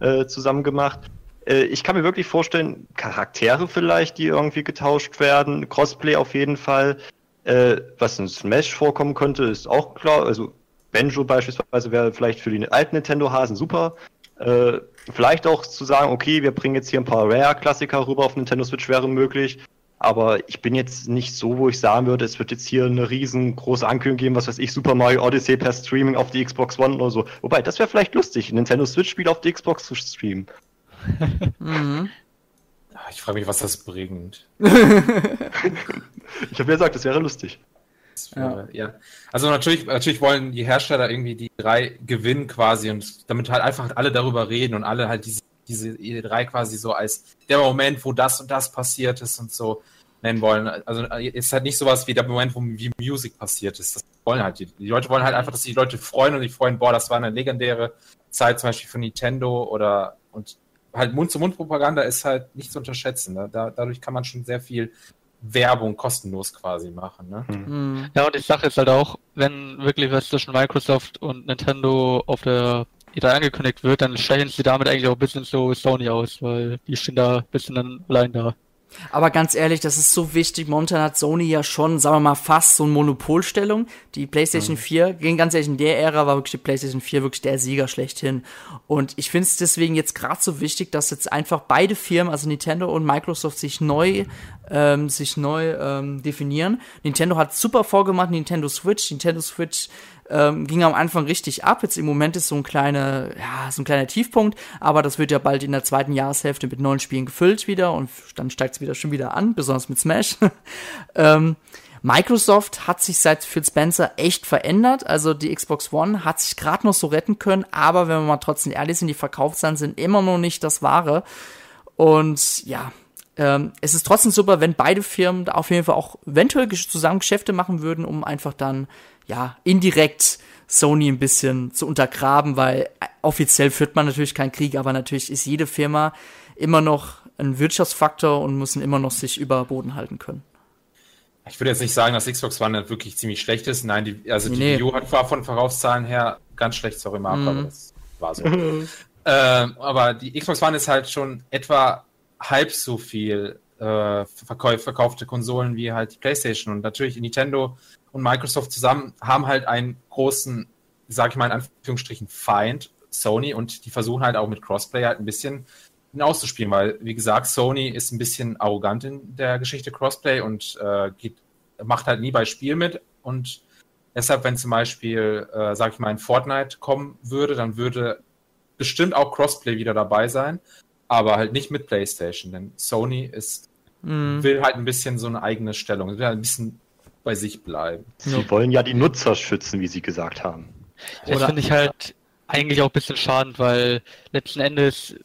Speaker 4: äh, zusammen gemacht. Äh, ich kann mir wirklich vorstellen, Charaktere vielleicht, die irgendwie getauscht werden, Crossplay auf jeden Fall. Äh, was in Smash vorkommen könnte, ist auch klar. Also Benjo beispielsweise wäre vielleicht für die alten Nintendo-Hasen super. Äh, vielleicht auch zu sagen, okay, wir bringen jetzt hier ein paar Rare-Klassiker rüber auf Nintendo Switch wäre möglich. Aber ich bin jetzt nicht so, wo ich sagen würde, es wird jetzt hier eine riesengroße Ankündigung geben, was weiß ich, Super Mario Odyssey per Streaming auf die Xbox One oder so. Wobei, das wäre vielleicht lustig, Nintendo Switch-Spiel auf die Xbox zu streamen.
Speaker 2: mhm. Ich frage mich, was das bringt.
Speaker 4: ich habe ja gesagt, das wäre lustig.
Speaker 2: Ja. ja. Also natürlich, natürlich wollen die Hersteller irgendwie die drei gewinnen quasi und damit halt einfach alle darüber reden und alle halt diese, diese E3 quasi so als der Moment, wo das und das passiert ist und so nennen wollen. Also ist halt nicht sowas wie der Moment, wo wie Music passiert ist. Das wollen halt die, die Leute wollen halt einfach, dass sich die Leute freuen und sich freuen, boah, das war eine legendäre Zeit zum Beispiel von Nintendo oder und halt Mund-zu-Mund-Propaganda ist halt nicht zu unterschätzen. Ne? Da, dadurch kann man schon sehr viel Werbung kostenlos quasi machen. Ne?
Speaker 3: Mhm. Ja, und ich sage jetzt halt auch, wenn wirklich was zwischen Microsoft und Nintendo auf der E3 angekündigt wird, dann stellen sie damit eigentlich auch ein bisschen so Sony aus, weil die stehen da ein bisschen dann allein da.
Speaker 1: Aber ganz ehrlich, das ist so wichtig. Momentan hat Sony ja schon, sagen wir mal, fast so eine Monopolstellung. Die PlayStation mhm. 4, ging ganz ehrlich, in der Ära war wirklich die PlayStation 4 wirklich der Sieger schlechthin. Und ich finde es deswegen jetzt gerade so wichtig, dass jetzt einfach beide Firmen, also Nintendo und Microsoft, sich neu, ähm, sich neu ähm, definieren. Nintendo hat super vorgemacht, Nintendo Switch. Nintendo Switch ähm, ging am Anfang richtig ab. Jetzt im Moment ist so ein kleiner, ja, so ein kleiner Tiefpunkt, aber das wird ja bald in der zweiten Jahreshälfte mit neuen Spielen gefüllt wieder und dann steigt es wieder schon wieder an, besonders mit Smash. ähm, Microsoft hat sich seit Phil Spencer echt verändert. Also die Xbox One hat sich gerade noch so retten können, aber wenn wir mal trotzdem ehrlich sind, die Verkaufszahlen sind immer noch nicht das Wahre. Und ja, ähm, es ist trotzdem super, wenn beide Firmen da auf jeden Fall auch eventuell zusammen Geschäfte machen würden, um einfach dann ja, indirekt Sony ein bisschen zu untergraben, weil äh, offiziell führt man natürlich keinen Krieg, aber natürlich ist jede Firma immer noch ein Wirtschaftsfaktor und müssen immer noch sich über Boden halten können.
Speaker 2: Ich würde jetzt nicht sagen, dass Xbox One wirklich ziemlich schlecht ist. Nein, die, also die nee. Wii U hat zwar von Verkaufszahlen her ganz schlecht, sorry Marco, mm. aber das war so. ähm, aber die Xbox One ist halt schon etwa halb so viel äh, verkaufte Konsolen wie halt die PlayStation. Und natürlich Nintendo und Microsoft zusammen haben halt einen großen, sag ich mal in Anführungsstrichen, Feind, Sony, und die versuchen halt auch mit Crossplay halt ein bisschen hinauszuspielen, weil, wie gesagt, Sony ist ein bisschen arrogant in der Geschichte Crossplay und äh, geht, macht halt nie bei Spiel mit. Und deshalb, wenn zum Beispiel, äh, sag ich mal, in Fortnite kommen würde, dann würde bestimmt auch Crossplay wieder dabei sein, aber halt nicht mit PlayStation, denn Sony ist, mm. will halt ein bisschen so eine eigene Stellung, will halt ein bisschen bei sich bleiben.
Speaker 4: Sie ja. wollen ja die Nutzer schützen, wie Sie gesagt haben.
Speaker 3: Das finde ich halt eigentlich auch ein bisschen schade, weil letzten Endes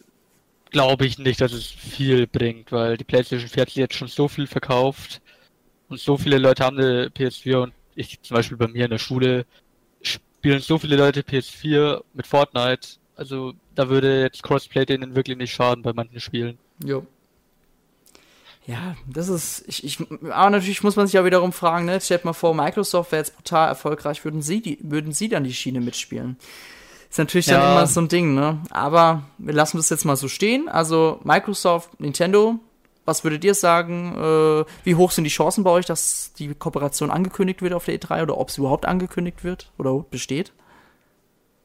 Speaker 3: glaube ich nicht, dass es viel bringt, weil die PlayStation 4 hat jetzt schon so viel verkauft und so viele Leute haben eine PS4 und ich zum Beispiel bei mir in der Schule spielen so viele Leute PS4 mit Fortnite. Also da würde jetzt Crossplay denen wirklich nicht schaden bei manchen Spielen.
Speaker 1: Jo. Ja, das ist, ich, ich, aber natürlich muss man sich ja wiederum fragen, ne, stellt mal vor, Microsoft wäre jetzt brutal erfolgreich, würden sie, die, würden sie dann die Schiene mitspielen? Ist natürlich ja. dann immer so ein Ding, ne? Aber wir lassen das jetzt mal so stehen. Also Microsoft, Nintendo, was würdet ihr sagen? Äh, wie hoch sind die Chancen bei euch, dass die Kooperation angekündigt wird auf der E3 oder ob es überhaupt angekündigt wird oder besteht?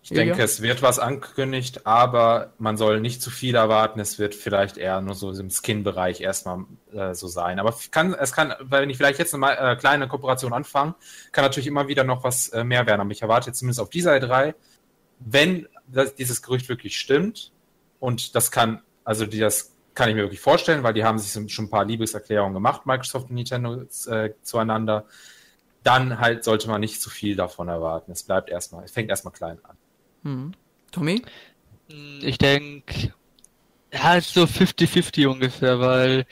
Speaker 2: Ich ja. denke, es wird was angekündigt, aber man soll nicht zu viel erwarten. Es wird vielleicht eher nur so im Skin-Bereich erstmal äh, so sein. Aber kann, es kann, wenn ich vielleicht jetzt eine äh, kleine Kooperation anfange, kann natürlich immer wieder noch was äh, mehr werden. Aber ich erwarte jetzt zumindest auf dieser E3, wenn das, dieses Gerücht wirklich stimmt, und das kann, also die, das kann ich mir wirklich vorstellen, weil die haben sich schon ein paar Liebeserklärungen gemacht, Microsoft und Nintendo äh, zueinander, dann halt sollte man nicht zu viel davon erwarten. Es bleibt erstmal, es fängt erstmal klein an.
Speaker 1: Hm. Tommy?
Speaker 3: Ich denke, ja, ist so 50-50 ungefähr, weil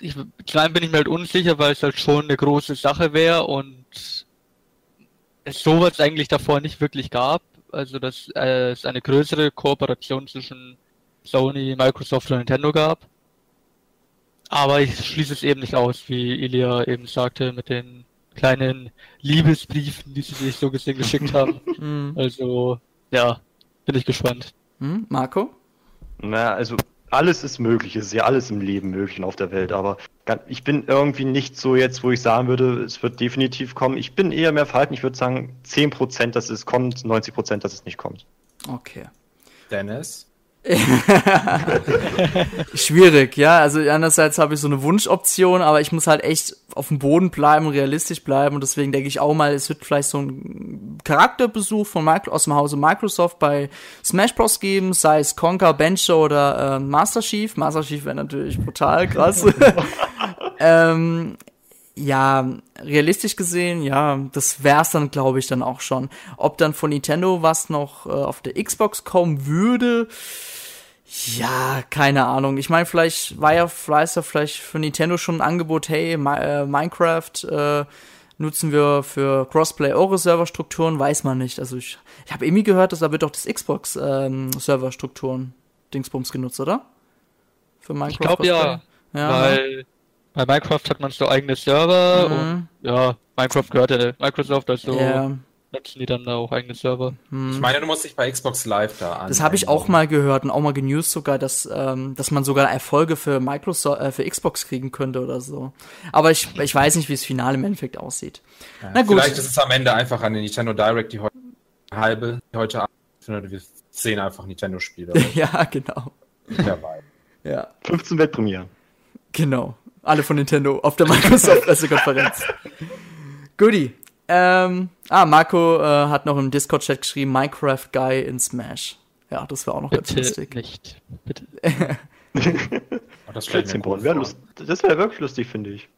Speaker 3: ich, klein bin ich mir halt unsicher, weil es halt schon eine große Sache wäre und es sowas eigentlich davor nicht wirklich gab. Also, dass äh, es eine größere Kooperation zwischen Sony, Microsoft und Nintendo gab. Aber ich schließe es eben nicht aus, wie Ilya eben sagte, mit den kleinen Liebesbriefen, die sie sich so gesehen geschickt haben. Mhm. also, ja, bin ich gespannt.
Speaker 1: Hm, Marco?
Speaker 4: Na, also alles ist möglich, es ist ja alles im Leben möglich auf der Welt, aber ich bin irgendwie nicht so jetzt, wo ich sagen würde, es wird definitiv kommen. Ich bin eher mehr verhalten, ich würde sagen 10%, dass es kommt, 90%, dass es nicht kommt.
Speaker 1: Okay.
Speaker 2: Dennis?
Speaker 1: Schwierig, ja. Also einerseits habe ich so eine Wunschoption, aber ich muss halt echt auf dem Boden bleiben, realistisch bleiben und deswegen denke ich auch mal, es wird vielleicht so ein Charakterbesuch von Micro aus dem Hause Microsoft bei Smash Bros. geben, sei es Conker, Bencho oder äh, Master Chief. Master Chief wäre natürlich brutal krass. ähm, ja, realistisch gesehen, ja, das wär's dann, glaube ich, dann auch schon. Ob dann von Nintendo was noch äh, auf der Xbox kommen würde, ja, keine Ahnung. Ich meine, vielleicht war ja Fleißer vielleicht für Nintendo schon ein Angebot, hey, äh, Minecraft äh, nutzen wir für Crossplay eure Serverstrukturen, weiß man nicht. Also ich, ich habe irgendwie gehört, dass da wird doch das Xbox ähm, Serverstrukturen Dingsbums genutzt, oder?
Speaker 3: Für Minecraft. Ich glaube ja, ja, weil bei Minecraft hat man so eigene Server mhm. und ja, Minecraft gehört ja Microsoft, also yeah. Nutzen die dann da auch eigene Server.
Speaker 2: Mhm. Ich meine, du musst dich bei Xbox Live da
Speaker 1: an. Das habe ich auch mal gehört und auch mal genewst sogar, dass, ähm, dass man sogar Erfolge für Microsoft, äh, für Xbox kriegen könnte oder so. Aber ich, ich weiß nicht, wie es final im Endeffekt aussieht.
Speaker 2: Ja, Na gut. Vielleicht ist es am Ende einfach an den Nintendo Direct, die heute halbe, die heute Abend, wir sehen einfach Nintendo-Spiele.
Speaker 1: ja, genau.
Speaker 2: Dabei.
Speaker 1: Ja.
Speaker 4: 15 Weltpremiere.
Speaker 1: Genau. Alle von Nintendo auf der Microsoft-Pressekonferenz. Goodie. Ähm, ah, Marco äh, hat noch im Discord-Chat geschrieben, Minecraft Guy in Smash. Ja, das wäre auch noch
Speaker 3: Bitte
Speaker 1: ganz lustig.
Speaker 3: nicht. Bitte.
Speaker 4: oh, das wäre wär wirklich lustig, finde ich.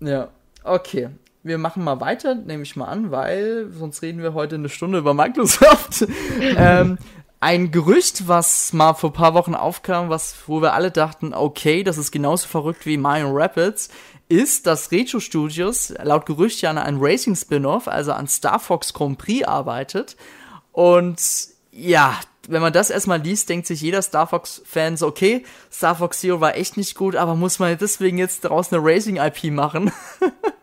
Speaker 1: Ja, okay. Wir machen mal weiter, nehme ich mal an, weil sonst reden wir heute eine Stunde über Microsoft. ähm, ein Gerücht, was mal vor paar Wochen aufkam, was, wo wir alle dachten, okay, das ist genauso verrückt wie Mario Rapids, ist, dass Retro Studios laut Gerücht ja an einem Racing Spin-off, also an Star Fox Grand Prix arbeitet. Und ja, wenn man das erstmal liest, denkt sich jeder Star Fox-Fan so, okay, Star Fox Zero war echt nicht gut, aber muss man deswegen jetzt daraus eine Racing-IP machen?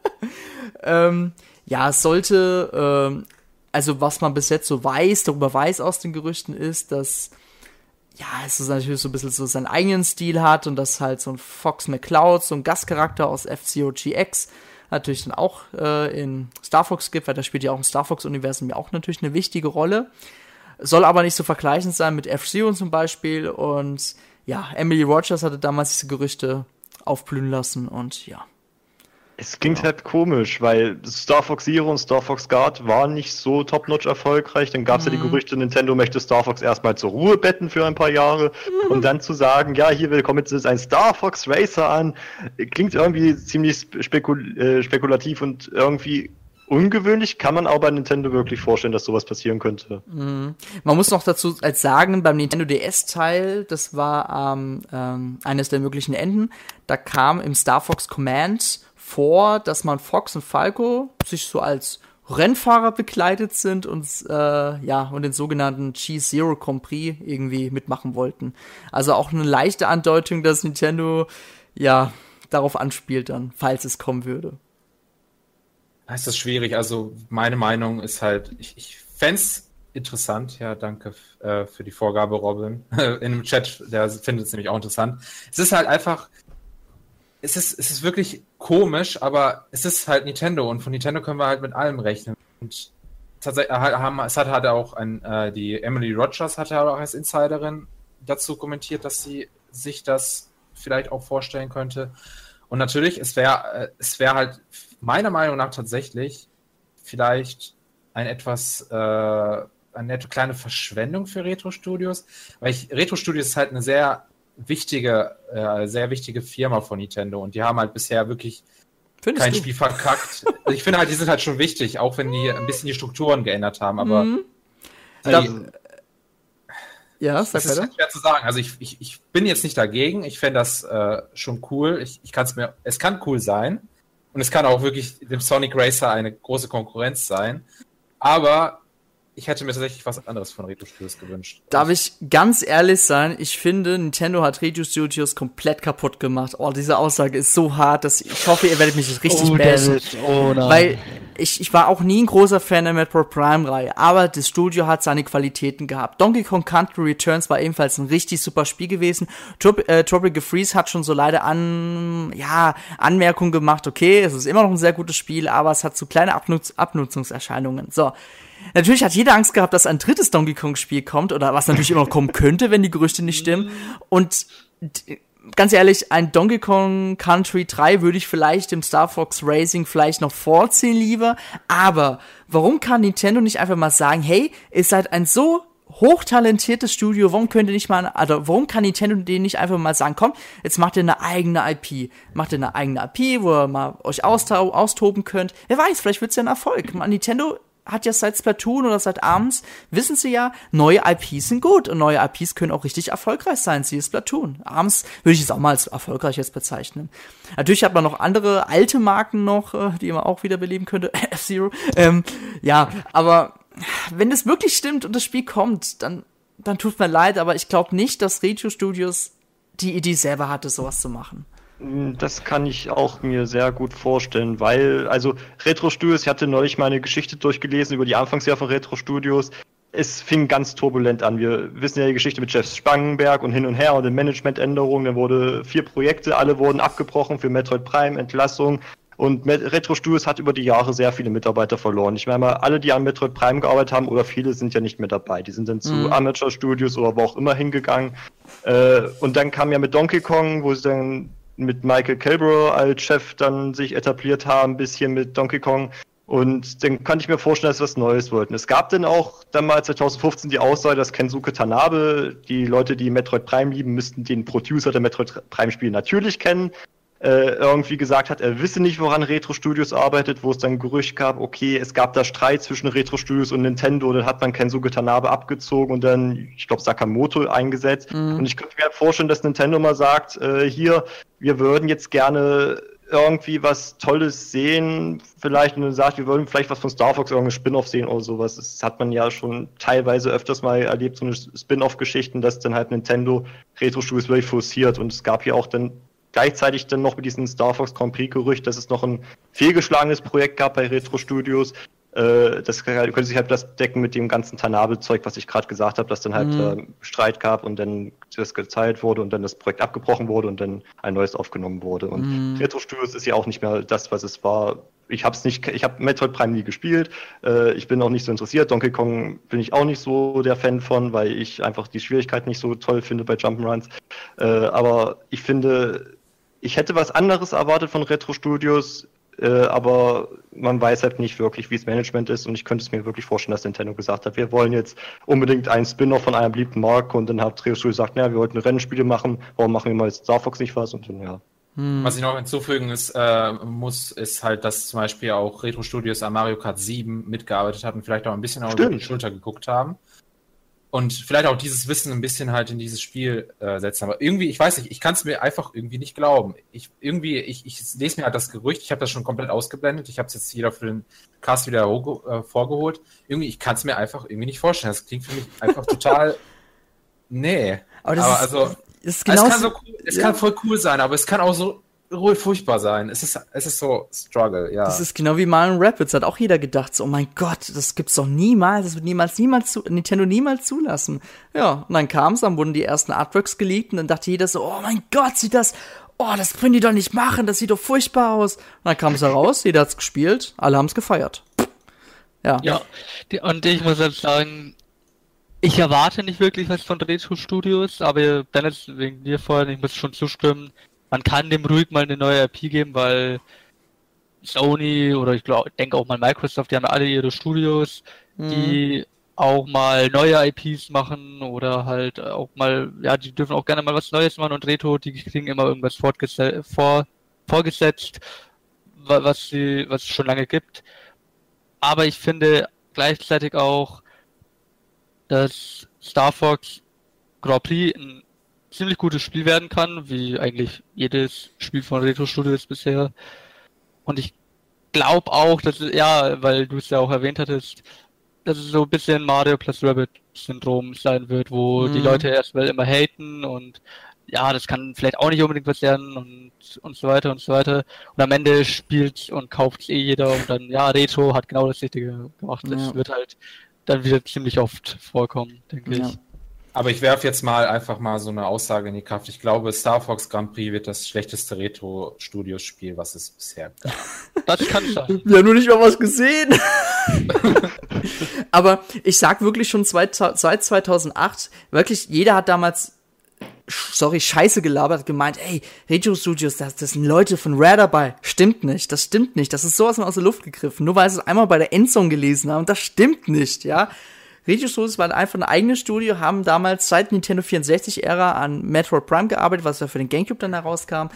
Speaker 1: ähm, ja, es sollte ähm, also was man bis jetzt so weiß, darüber weiß aus den Gerüchten ist, dass ja, es ist natürlich so ein bisschen so seinen eigenen Stil hat und dass halt so ein Fox McCloud, so ein Gastcharakter aus FCOGX, natürlich dann auch äh, in Star Fox gibt, weil da spielt ja auch im Star Fox-Universum ja auch natürlich eine wichtige Rolle. Soll aber nicht so vergleichend sein mit F-Zero zum Beispiel und ja, Emily Rogers hatte damals diese Gerüchte aufblühen lassen und ja.
Speaker 4: Es klingt genau. halt komisch, weil Star Fox Zero und Star Fox Guard waren nicht so top-notch erfolgreich. Dann gab es mhm. ja die mhm. Gerüchte, Nintendo möchte Star Fox erstmal zur Ruhe betten für ein paar Jahre. Mhm. Und dann zu sagen, ja, hier will kommt jetzt ein Star Fox Racer an, klingt irgendwie ziemlich spekul äh, spekulativ und irgendwie ungewöhnlich. Kann man auch bei Nintendo wirklich vorstellen, dass sowas passieren könnte.
Speaker 1: Mhm. Man muss noch dazu als sagen, beim Nintendo DS-Teil, das war ähm, ähm, eines der möglichen Enden, da kam im Star Fox Command vor, dass man Fox und Falco sich so als Rennfahrer begleitet sind und äh, ja und den sogenannten G-Zero Grand Prix irgendwie mitmachen wollten. Also auch eine leichte Andeutung, dass Nintendo ja darauf anspielt dann, falls es kommen würde.
Speaker 2: Das ist schwierig. Also meine Meinung ist halt, ich, ich fände es interessant. Ja, danke äh, für die Vorgabe, Robin. In dem Chat, der findet es nämlich auch interessant. Es ist halt einfach, es ist, es ist wirklich komisch, aber es ist halt Nintendo und von Nintendo können wir halt mit allem rechnen. Und es hat halt auch ein, äh, die Emily Rogers hat auch als Insiderin dazu kommentiert, dass sie sich das vielleicht auch vorstellen könnte. Und natürlich, es wäre, äh, es wäre halt meiner Meinung nach tatsächlich vielleicht ein etwas, äh, eine kleine Verschwendung für Retro-Studios, weil ich, Retro-Studios ist halt eine sehr wichtige, äh, sehr wichtige Firma von Nintendo und die haben halt bisher wirklich Findest kein du? Spiel verkackt. also ich finde halt, die sind halt schon wichtig, auch wenn die ein bisschen die Strukturen geändert haben, aber mhm. die, ja, sag das ist halt schwer zu sagen. Also ich, ich, ich bin jetzt nicht dagegen. Ich fände das äh, schon cool. Ich, ich kann es mir, es kann cool sein. Und es kann auch wirklich dem Sonic Racer eine große Konkurrenz sein. Aber ich hätte mir tatsächlich was anderes von Retro Studios gewünscht.
Speaker 1: Darf ich ganz ehrlich sein? Ich finde, Nintendo hat Retro Studios komplett kaputt gemacht. Oh, diese Aussage ist so hart, dass ich hoffe, ihr werdet mich richtig oh, bashen. Oh, nein. Weil ich, ich war auch nie ein großer Fan der Metroid Prime Reihe, aber das Studio hat seine Qualitäten gehabt. Donkey Kong Country Returns war ebenfalls ein richtig super Spiel gewesen. Trop äh, Tropical Freeze hat schon so leider an, ja, Anmerkungen gemacht. Okay, es ist immer noch ein sehr gutes Spiel, aber es hat so kleine Abnutz Abnutzungserscheinungen. So. Natürlich hat jeder Angst gehabt, dass ein drittes Donkey Kong-Spiel kommt oder was natürlich immer noch kommen könnte, wenn die Gerüchte nicht stimmen. Und ganz ehrlich, ein Donkey Kong Country 3 würde ich vielleicht dem Star Fox Racing vielleicht noch vorziehen lieber. Aber warum kann Nintendo nicht einfach mal sagen, hey, ihr seid ein so hochtalentiertes Studio, warum könnt ihr nicht mal, also warum kann Nintendo denen nicht einfach mal sagen, komm, jetzt macht ihr eine eigene IP, macht ihr eine eigene IP, wo ihr mal euch austoben könnt. Wer weiß, vielleicht wird es ja ein Erfolg. Nintendo hat ja seit Splatoon oder seit Arms, wissen sie ja, neue IPs sind gut und neue IPs können auch richtig erfolgreich sein. Sie ist Splatoon. Arms würde ich jetzt auch mal als erfolgreich jetzt bezeichnen. Natürlich hat man noch andere alte Marken noch, äh, die man auch wiederbeleben könnte. F-Zero. Ähm, ja, aber wenn das wirklich stimmt und das Spiel kommt, dann, dann tut mir leid, aber ich glaube nicht, dass Retro Studios die Idee selber hatte, sowas zu machen.
Speaker 4: Das kann ich auch mir sehr gut vorstellen, weil, also Retro Studios, ich hatte neulich mal eine Geschichte durchgelesen über die Anfangsjahre von Retro Studios. Es fing ganz turbulent an. Wir wissen ja die Geschichte mit Jeff Spangenberg und hin und her und den Managementänderungen. Dann wurde vier Projekte, alle wurden abgebrochen für Metroid Prime, Entlassung. Und Retro Studios hat über die Jahre sehr viele Mitarbeiter verloren. Ich meine mal, alle, die an Metroid Prime gearbeitet haben, oder viele sind ja nicht mehr dabei. Die sind dann zu mhm. Amateur Studios oder wo auch immer hingegangen. Äh, und dann kam ja mit Donkey Kong, wo sie dann mit Michael Kelbro als Chef dann sich etabliert haben, ein bisschen mit Donkey Kong. Und dann kann ich mir vorstellen, dass sie was Neues wollten. Es gab dann auch damals 2015 die Aussage, dass Kensuke Tanabe, die Leute, die Metroid Prime lieben, müssten den Producer der Metroid Prime Spiele natürlich kennen äh, irgendwie gesagt hat, er wisse nicht, woran Retro Studios arbeitet, wo es dann Gerücht gab, okay, es gab da Streit zwischen Retro Studios und Nintendo, dann hat man Kensuke Tanabe abgezogen und dann, ich glaube, Sakamoto eingesetzt. Mhm. Und ich könnte mir halt vorstellen, dass Nintendo mal sagt, äh, hier, wir würden jetzt gerne irgendwie was Tolles sehen, vielleicht, und dann sagt, wir würden vielleicht was von Star Fox, irgendein Spin-off sehen oder sowas. Das hat man ja schon teilweise öfters mal erlebt, so eine Spin-off-Geschichten, dass dann halt Nintendo Retro Studios wirklich forciert. Und es gab hier auch dann gleichzeitig dann noch mit diesem Star Fox Grand Prix Gerücht, dass es noch ein fehlgeschlagenes Projekt gab bei Retro Studios. Äh, das könnte sich halt das decken mit dem ganzen Tanabel-Zeug, was ich gerade gesagt habe, dass dann halt mhm. äh, Streit gab und dann das gezahlt wurde und dann das Projekt abgebrochen wurde und dann ein neues aufgenommen wurde. Und mhm. Retro Studios ist ja auch nicht mehr das, was es war. Ich habe es nicht, ich habe Metroid Prime nie gespielt. Äh, ich bin auch nicht so interessiert. Donkey Kong bin ich auch nicht so der Fan von, weil ich einfach die Schwierigkeit nicht so toll finde bei Jump'n'Runs. Äh, aber ich finde, ich hätte was anderes erwartet von Retro Studios, äh, aber man weiß halt nicht wirklich, wie das Management ist. Und ich könnte es mir wirklich vorstellen, dass Nintendo gesagt hat, wir wollen jetzt unbedingt einen Spin-off von einem beliebten Marke und dann hat Retro Studios gesagt, naja, wir wollten Rennspiele machen, warum machen wir mal jetzt Star Fox nicht was? Und dann ja.
Speaker 2: Hm. Was ich noch hinzufügen ist, äh, muss, ist halt, dass zum Beispiel auch Retro Studios an Mario Kart 7 mitgearbeitet hat und vielleicht auch ein bisschen auf die Schulter geguckt haben und vielleicht auch dieses Wissen ein bisschen halt in dieses Spiel äh, setzen. Aber irgendwie, ich weiß nicht, ich kann es mir einfach irgendwie nicht glauben. Ich irgendwie, ich, ich lese mir halt das Gerücht, ich habe das schon komplett ausgeblendet, ich habe es jetzt wieder für den Cast wieder äh, vorgeholt. Irgendwie, ich kann es mir einfach irgendwie nicht vorstellen. Das klingt für mich einfach total. Nee. Aber, das aber ist, also, ist genau es, kann so, es ja. kann voll cool sein, aber es kann auch so ruhig furchtbar sein. Es ist, es ist so Struggle, ja.
Speaker 1: Das ist genau wie Mario Rapids. Hat auch jeder gedacht, so, oh mein Gott, das gibt's doch niemals, das wird niemals, niemals zu, Nintendo niemals zulassen. Ja, und dann kam's, dann wurden die ersten Artworks geleakt und dann dachte jeder so, oh mein Gott, sieht das, oh, das können die doch nicht machen, das sieht doch furchtbar aus. Und dann kam es heraus, jeder hat's gespielt, alle haben's gefeiert.
Speaker 3: Ja. Ja, und ich muss jetzt sagen, ich erwarte nicht wirklich was von Retro Studios, aber Dennis, wegen dir vorhin, ich muss schon zustimmen, man kann dem ruhig mal eine neue IP geben, weil Sony oder ich glaube, denke auch mal Microsoft, die haben alle ihre Studios, mhm. die auch mal neue IPs machen oder halt auch mal, ja, die dürfen auch gerne mal was Neues machen und Retro, die kriegen immer irgendwas vor, vorgesetzt, was sie, was es schon lange gibt. Aber ich finde gleichzeitig auch, dass Star Fox Grand Prix ein ziemlich gutes Spiel werden kann, wie eigentlich jedes Spiel von Retro Studios bisher. Und ich glaube auch, dass es, ja, weil du es ja auch erwähnt hattest, dass es so ein bisschen Mario plus Rabbit Syndrom sein wird, wo mhm. die Leute erstmal immer haten und ja, das kann vielleicht auch nicht unbedingt was werden und, und so weiter und so weiter. Und am Ende spielt und kauft eh jeder und dann, ja, Retro hat genau das Richtige gemacht. Das ja. wird halt dann wieder ziemlich oft vorkommen, denke ja. ich.
Speaker 2: Aber ich werfe jetzt mal einfach mal so eine Aussage in die Kraft. Ich glaube, Star Fox Grand Prix wird das schlechteste Retro-Studios-Spiel, was es bisher gab.
Speaker 1: Das kann sein. Wir haben nur nicht mal was gesehen. Aber ich sag wirklich schon seit 2008, wirklich, jeder hat damals sorry, scheiße gelabert, gemeint, ey, Retro Studios, das, das sind Leute von Rare dabei. Stimmt nicht, das stimmt nicht. Das ist sowas von aus der Luft gegriffen. Nur weil sie es einmal bei der Endzone gelesen haben. Das stimmt nicht, ja. Regio Studios war einfach ein eigenes Studio, haben damals seit Nintendo 64-Ära an Metroid Prime gearbeitet, was ja für den Gamecube dann herauskam.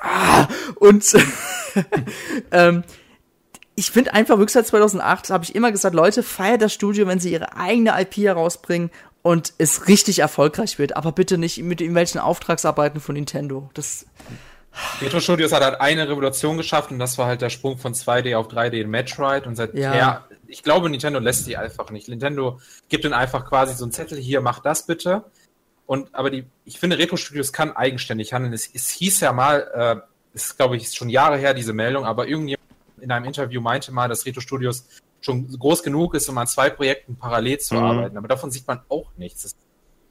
Speaker 1: Ah, und ähm, ich finde einfach, wirklich seit 2008 habe ich immer gesagt, Leute, feiert das Studio, wenn sie ihre eigene IP herausbringen und es richtig erfolgreich wird. Aber bitte nicht mit irgendwelchen Auftragsarbeiten von Nintendo. Das.
Speaker 2: Retro Studios hat halt eine Revolution geschafft und das war halt der Sprung von 2D auf 3D in Metroid und seither ja ich glaube, Nintendo lässt die einfach nicht. Nintendo gibt ihnen einfach quasi so einen Zettel, hier, mach das bitte. Und aber die, ich finde, Retro Studios kann eigenständig handeln. Es, es hieß ja mal, äh, ist glaube ich schon Jahre her diese Meldung, aber irgendjemand in einem Interview meinte mal, dass Retro Studios schon groß genug ist, um an zwei Projekten parallel zu mhm. arbeiten. Aber davon sieht man auch nichts. Das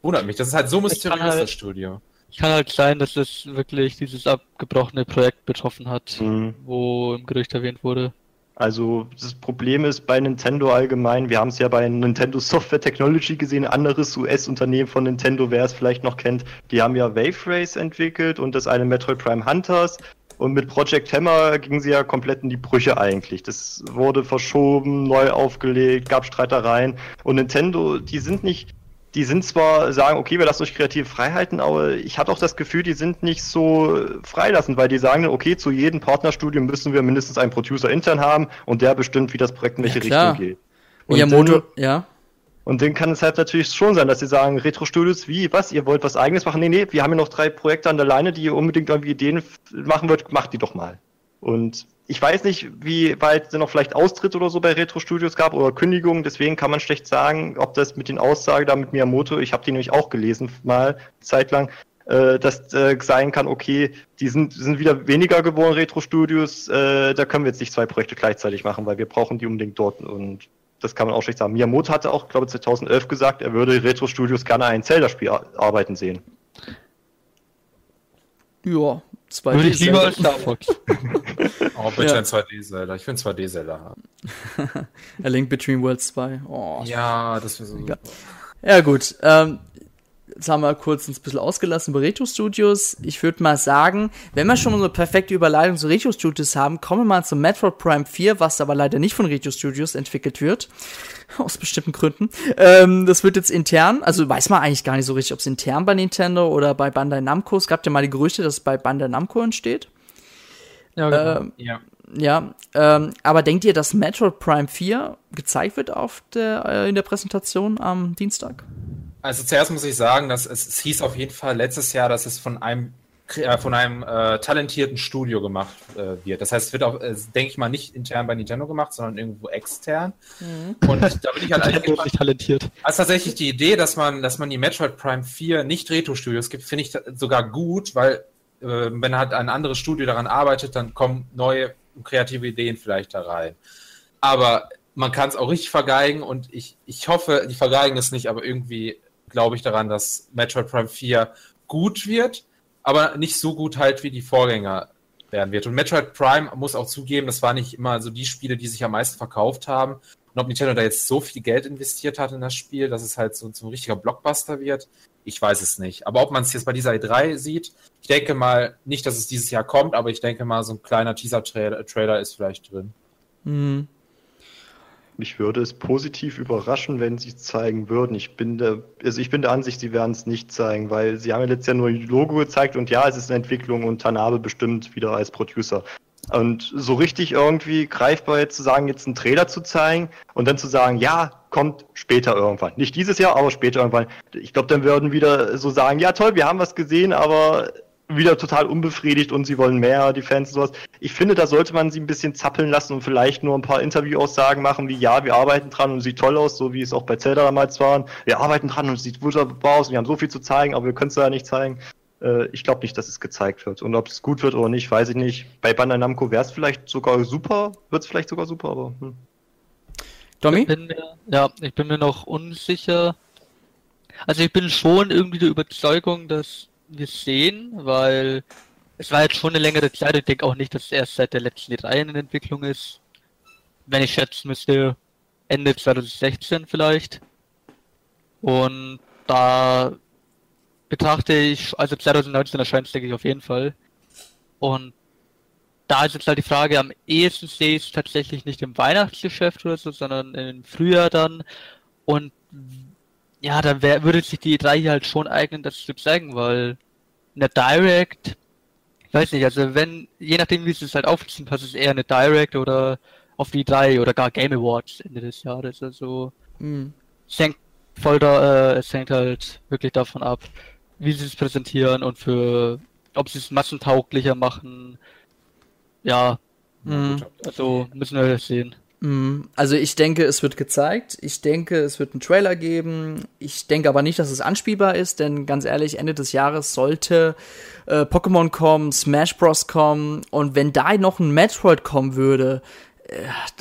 Speaker 2: wundert mich. Das ist halt so mysteriös, halt, das Studio.
Speaker 3: Kann halt sein, dass es wirklich dieses abgebrochene Projekt betroffen hat, mhm. wo im Gerücht erwähnt wurde.
Speaker 4: Also das Problem ist bei Nintendo allgemein, wir haben es ja bei Nintendo Software Technology gesehen, anderes US-Unternehmen von Nintendo, wer es vielleicht noch kennt, die haben ja Wave Race entwickelt und das eine Metroid Prime Hunters. Und mit Project Hammer gingen sie ja komplett in die Brüche eigentlich. Das wurde verschoben, neu aufgelegt, gab Streitereien. Und Nintendo, die sind nicht die sind zwar sagen, okay, wir lassen euch kreative Freiheiten, aber ich hatte auch das Gefühl, die sind nicht so freilassend, weil die sagen, okay, zu jedem Partnerstudio müssen wir mindestens einen Producer intern haben und der bestimmt, wie das Projekt in welche ja, Richtung geht.
Speaker 1: Und Miyamoto, dann, ja.
Speaker 4: Und dann kann es halt natürlich schon sein, dass sie sagen, Retro-Studios, wie, was, ihr wollt was eigenes machen? Nee, nee, wir haben ja noch drei Projekte an der Leine, die ihr unbedingt irgendwie Ideen machen wollt, macht die doch mal. Und ich weiß nicht, wie weit es noch vielleicht Austritt oder so bei Retro Studios gab oder Kündigungen, deswegen kann man schlecht sagen, ob das mit den Aussagen da mit Miyamoto, ich habe die nämlich auch gelesen mal zeitlang, äh, dass äh, sein kann, okay, die sind, sind wieder weniger geworden, Retro Studios, äh, da können wir jetzt nicht zwei Projekte gleichzeitig machen, weil wir brauchen die unbedingt dort und das kann man auch schlecht sagen. Miyamoto hatte auch, glaube ich, 2011 gesagt, er würde Retro Studios gerne ein Zelda-Spiel arbeiten sehen.
Speaker 1: Ja,
Speaker 3: 2D Würde ich lieber als Star Fox.
Speaker 2: oh, bitte ja. ein 2D-Zelda. Ich will ein 2D-Zelda haben.
Speaker 1: A Link Between Worlds 2.
Speaker 2: Oh, ja, das wäre so
Speaker 1: super. Ja, gut. Ähm, jetzt haben wir kurz ein bisschen ausgelassen über Retro Studios. Ich würde mal sagen, wenn wir schon eine perfekte Überleitung zu Retro Studios haben, kommen wir mal zu Metroid Prime 4, was aber leider nicht von Retro Studios entwickelt wird. Aus bestimmten Gründen. Ähm, das wird jetzt intern, also weiß man eigentlich gar nicht so richtig, ob es intern bei Nintendo oder bei Bandai Namco. Es gab ja mal die Gerüchte, dass es bei Bandai Namco entsteht. Ja, genau. Ähm, ja. Ja, ähm, aber denkt ihr, dass Metroid Prime 4 gezeigt wird auf der, äh, in der Präsentation am Dienstag?
Speaker 2: Also zuerst muss ich sagen, dass es, es hieß auf jeden Fall letztes Jahr, dass es von einem äh, von einem äh, talentierten Studio gemacht äh, wird. Das heißt, es wird auch, äh, denke ich mal, nicht intern bei Nintendo gemacht, sondern irgendwo extern. Mhm. Und da bin ich halt eigentlich
Speaker 3: nicht talentiert.
Speaker 2: Also tatsächlich die Idee, dass man, dass man die Metroid Prime 4 nicht Retro-Studios gibt, finde ich sogar gut, weil äh, wenn halt ein anderes Studio daran arbeitet, dann kommen neue kreative Ideen vielleicht da rein. Aber man kann es auch richtig vergeigen und ich, ich hoffe, die vergeigen es nicht, aber irgendwie glaube ich daran, dass Metroid Prime 4 gut wird, aber nicht so gut halt wie die Vorgänger werden wird. Und Metroid Prime muss auch zugeben, das waren nicht immer so die Spiele, die sich am meisten verkauft haben. Und ob Nintendo da jetzt so viel Geld investiert hat in das Spiel, dass es halt so, so ein richtiger Blockbuster wird, ich weiß es nicht. Aber ob man es jetzt bei dieser E3 sieht, ich denke mal nicht, dass es dieses Jahr kommt, aber ich denke mal, so ein kleiner Teaser-Trailer ist vielleicht drin. Mhm.
Speaker 4: Mich würde es positiv überraschen, wenn sie es zeigen würden. Ich bin der, also ich bin der Ansicht, sie werden es nicht zeigen, weil sie haben ja letztes Jahr nur ein Logo gezeigt und ja, es ist eine Entwicklung und Tanabe bestimmt wieder als Producer. Und so richtig irgendwie greifbar jetzt zu sagen, jetzt einen Trailer zu zeigen und dann zu sagen, ja, kommt später irgendwann. Nicht dieses Jahr, aber später irgendwann. Ich glaube, dann würden wieder so sagen, ja toll, wir haben was gesehen, aber wieder total unbefriedigt und sie wollen mehr, die Fans und sowas. Ich finde, da sollte man sie ein bisschen zappeln lassen und vielleicht nur ein paar Interviewaussagen machen, wie ja, wir arbeiten dran und sieht toll aus, so wie es auch bei Zelda damals war. Wir arbeiten dran und es sieht wunderbar aus und wir haben so viel zu zeigen, aber wir können es ja nicht zeigen. Äh, ich glaube nicht, dass es gezeigt wird. Und ob es gut wird oder nicht, weiß ich nicht. Bei Bandai Namco wäre es vielleicht sogar super, wird es vielleicht sogar super, aber. Hm.
Speaker 3: Tommy? Ich mir, ja, ich bin mir noch unsicher. Also ich bin schon irgendwie der Überzeugung, dass wir sehen, weil es war jetzt schon eine längere Zeit. Ich denke auch nicht, dass es erst seit der letzten E3 in Entwicklung ist. Wenn ich schätzen müsste, Ende 2016 vielleicht. Und da betrachte ich, also 2019 erscheint es, denke ich, auf jeden Fall. Und da ist jetzt halt die Frage, am ehesten sehe ich es tatsächlich nicht im Weihnachtsgeschäft oder so, sondern im Frühjahr dann. Und ja, dann wär, würde sich die E3 hier halt schon eignen, das zu zeigen, weil eine Direct, ich weiß nicht, also wenn, je nachdem wie sie es halt aufziehen, passt es eher eine Direct oder auf die E3 oder gar Game Awards Ende des Jahres. Also mhm. es hängt voll da, äh, es hängt halt wirklich davon ab, wie sie es präsentieren und für ob sie es massentauglicher machen. Ja, mhm. also müssen wir sehen.
Speaker 1: Mhm. Also ich denke, es wird gezeigt. Ich denke, es wird einen Trailer geben. Ich denke aber nicht, dass es anspielbar ist, denn ganz ehrlich, Ende des Jahres sollte äh, Pokémon kommen, Smash Bros. kommen und wenn da noch ein Metroid kommen würde,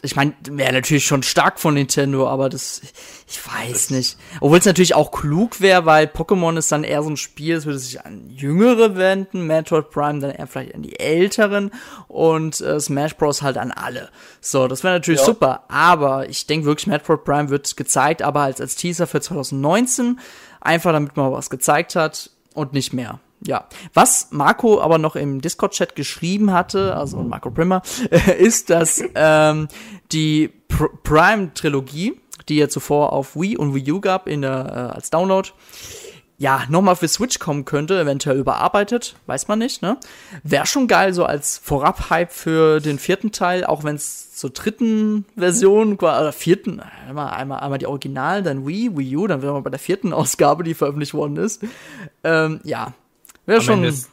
Speaker 1: ich meine, wäre natürlich schon stark von Nintendo, aber das, ich weiß das nicht. Obwohl es natürlich auch klug wäre, weil Pokémon ist dann eher so ein Spiel, das würde sich an Jüngere wenden, Metroid Prime dann eher vielleicht an die Älteren und äh, Smash Bros. halt an alle. So, das wäre natürlich ja. super, aber ich denke wirklich, Metroid Prime wird gezeigt, aber als, als Teaser für 2019, einfach damit man was gezeigt hat und nicht mehr. Ja, was Marco aber noch im Discord-Chat geschrieben hatte, also Marco Primmer, ist, dass ähm, die Pr Prime-Trilogie, die ja zuvor auf Wii und Wii U gab in der, äh, als Download, ja, nochmal für Switch kommen könnte, eventuell überarbeitet, weiß man nicht, ne? Wäre schon geil, so als Vorab-Hype für den vierten Teil, auch wenn es zur dritten Version, oder vierten, einmal, einmal, einmal die Original, dann Wii, Wii U, dann wären wir bei der vierten Ausgabe, die veröffentlicht worden ist. Ähm, ja, Wäre schon.
Speaker 2: Ende ist,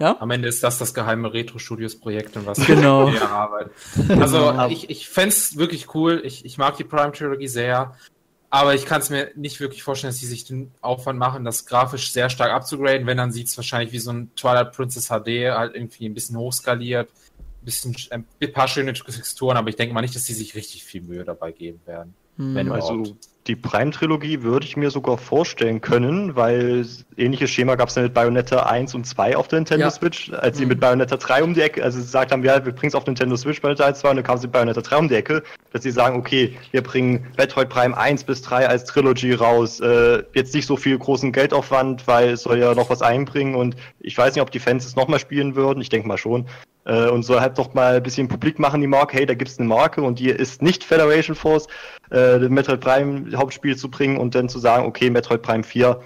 Speaker 2: ja? Am Ende ist das das geheime Retro-Studios-Projekt und was
Speaker 1: genau.
Speaker 2: wir arbeiten. Also ich, ich fände es wirklich cool. Ich, ich mag die Prime-Trilogie sehr. Aber ich kann es mir nicht wirklich vorstellen, dass sie sich den Aufwand machen, das grafisch sehr stark abzugraden. Wenn, dann sieht es wahrscheinlich wie so ein Twilight Princess HD halt irgendwie ein bisschen hochskaliert. Ein bisschen, ein paar schöne Texturen, aber ich denke mal nicht, dass sie sich richtig viel Mühe dabei geben werden.
Speaker 4: Hm. Wenn also die Prime-Trilogie würde ich mir sogar vorstellen können, weil ähnliches Schema gab es ja mit Bayonetta 1 und 2 auf der Nintendo ja. Switch, als sie mhm. mit Bayonetta 3 um die Ecke, also sie gesagt haben, ja, wir bringen es auf Nintendo Switch Bayonetta 1, 2 und dann kam sie mit Bayonetta 3 um die Ecke, dass sie sagen, okay, wir bringen Metroid Prime 1 bis 3 als Trilogy raus, äh, jetzt nicht so viel großen Geldaufwand, weil es soll ja noch was einbringen und ich weiß nicht, ob die Fans es nochmal spielen würden, ich denke mal schon, äh, und soll halt doch mal ein bisschen publik machen, die Marke, hey, da gibt's eine Marke und die ist nicht Federation Force, äh, Metroid Prime Hauptspiel zu bringen und dann zu sagen, okay, Metroid Prime 4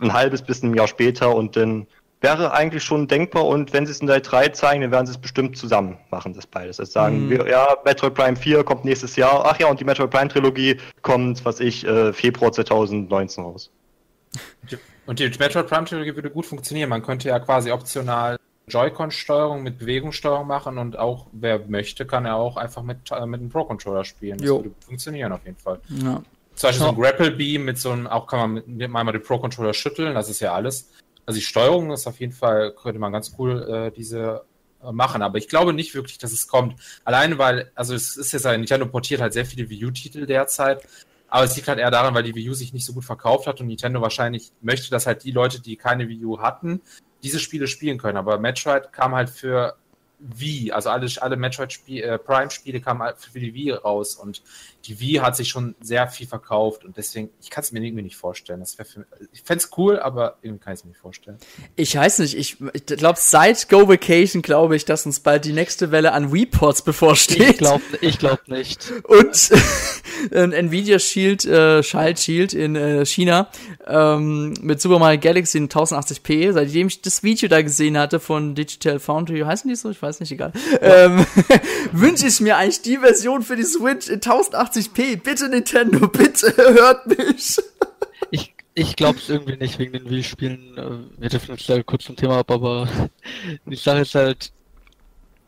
Speaker 4: ein halbes bis ein Jahr später und dann wäre eigentlich schon denkbar und wenn sie es in der 3 zeigen, dann werden sie es bestimmt zusammen machen, das beides. Also sagen mhm. wir, ja, Metroid Prime 4 kommt nächstes Jahr, ach ja, und die Metroid Prime Trilogie kommt, was ich, äh, Februar 2019 raus.
Speaker 2: Und die Metroid Prime Trilogie würde gut funktionieren. Man könnte ja quasi optional Joy-Con-Steuerung mit Bewegungssteuerung machen und auch, wer möchte, kann er auch einfach mit, äh, mit einem Pro-Controller spielen. Das jo. würde funktionieren auf jeden Fall. Ja. Zum Beispiel so ein Grapple Beam mit so einem, auch kann man mit, mit einmal den Pro-Controller schütteln, das ist ja alles. Also die Steuerung ist auf jeden Fall, könnte man ganz cool äh, diese äh, machen, aber ich glaube nicht wirklich, dass es kommt. Alleine weil, also es ist jetzt ein Nintendo portiert halt sehr viele Wii U-Titel derzeit, aber es liegt halt eher daran, weil die Wii U sich nicht so gut verkauft hat und Nintendo wahrscheinlich möchte, dass halt die Leute, die keine Wii U hatten, diese Spiele spielen können. Aber Metroid kam halt für Wii, also alle, alle Metroid äh, Prime-Spiele kamen halt für die Wii raus und die Wii hat sich schon sehr viel verkauft und deswegen, ich kann es mir irgendwie nicht vorstellen. Das für, ich fände es cool, aber irgendwie kann ich es mir nicht vorstellen.
Speaker 1: Ich weiß nicht, ich, ich glaube, seit Go Vacation glaube ich, dass uns bald die nächste Welle an Wii-Ports bevorsteht.
Speaker 3: Ich glaube ich glaub nicht.
Speaker 1: Und Nvidia Shield, äh, Child Shield in äh, China ähm, mit Super Mario Galaxy in 1080p, seitdem ich das Video da gesehen hatte von Digital Foundry, heißen die so? Ich weiß nicht, egal. Ja. Ähm, wünsche ich mir eigentlich die Version für die Switch in 1080 1080p. Bitte Nintendo, bitte hört mich.
Speaker 3: Ich, ich glaube es irgendwie nicht wegen den Wii-Spielen. Äh, wir dürfen jetzt da kurz zum Thema ab, aber die Sache ist halt,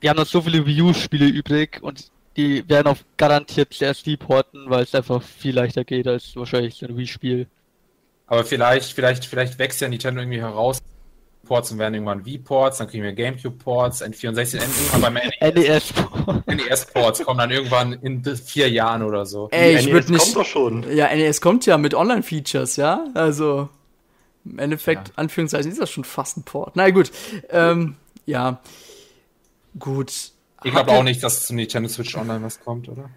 Speaker 3: wir haben noch so viele Wii U-Spiele übrig und die werden auf garantiert zuerst die porten, weil es einfach viel leichter geht als wahrscheinlich so ein Wii-Spiel.
Speaker 2: Aber vielleicht, vielleicht, vielleicht wächst ja Nintendo irgendwie heraus Ports und werden irgendwann V-Ports, dann kriegen wir GameCube-Ports, N64, irgendwann beim NES. NES-Ports kommen dann irgendwann in vier Jahren oder so.
Speaker 1: Ey, ich würde nicht. Kommt doch schon. Ja, NES kommt ja mit Online-Features, ja? Also, im Endeffekt, ja. Anführungszeichen, ist das schon fast ein Port. Na gut, ähm, ja. Gut.
Speaker 2: Ich glaube auch nicht, dass zum Nintendo Switch Online was kommt, oder?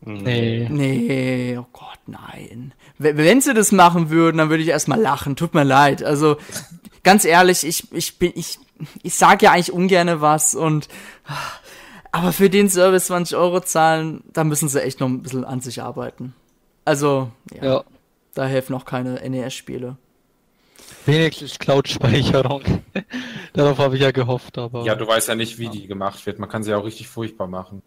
Speaker 1: Nee. Nee, oh Gott, nein. Wenn sie das machen würden, dann würde ich erstmal lachen. Tut mir leid. Also, ganz ehrlich, ich, ich bin, ich, ich sag ja eigentlich ungerne was und, aber für den Service 20 Euro zahlen, da müssen sie echt noch ein bisschen an sich arbeiten. Also, ja. ja. Da helfen auch keine NES-Spiele.
Speaker 3: Wenigstens Cloud-Speicherung. Darauf habe ich ja gehofft, aber.
Speaker 2: Ja, du weißt ja nicht, wie ja. die gemacht wird. Man kann sie auch richtig furchtbar machen.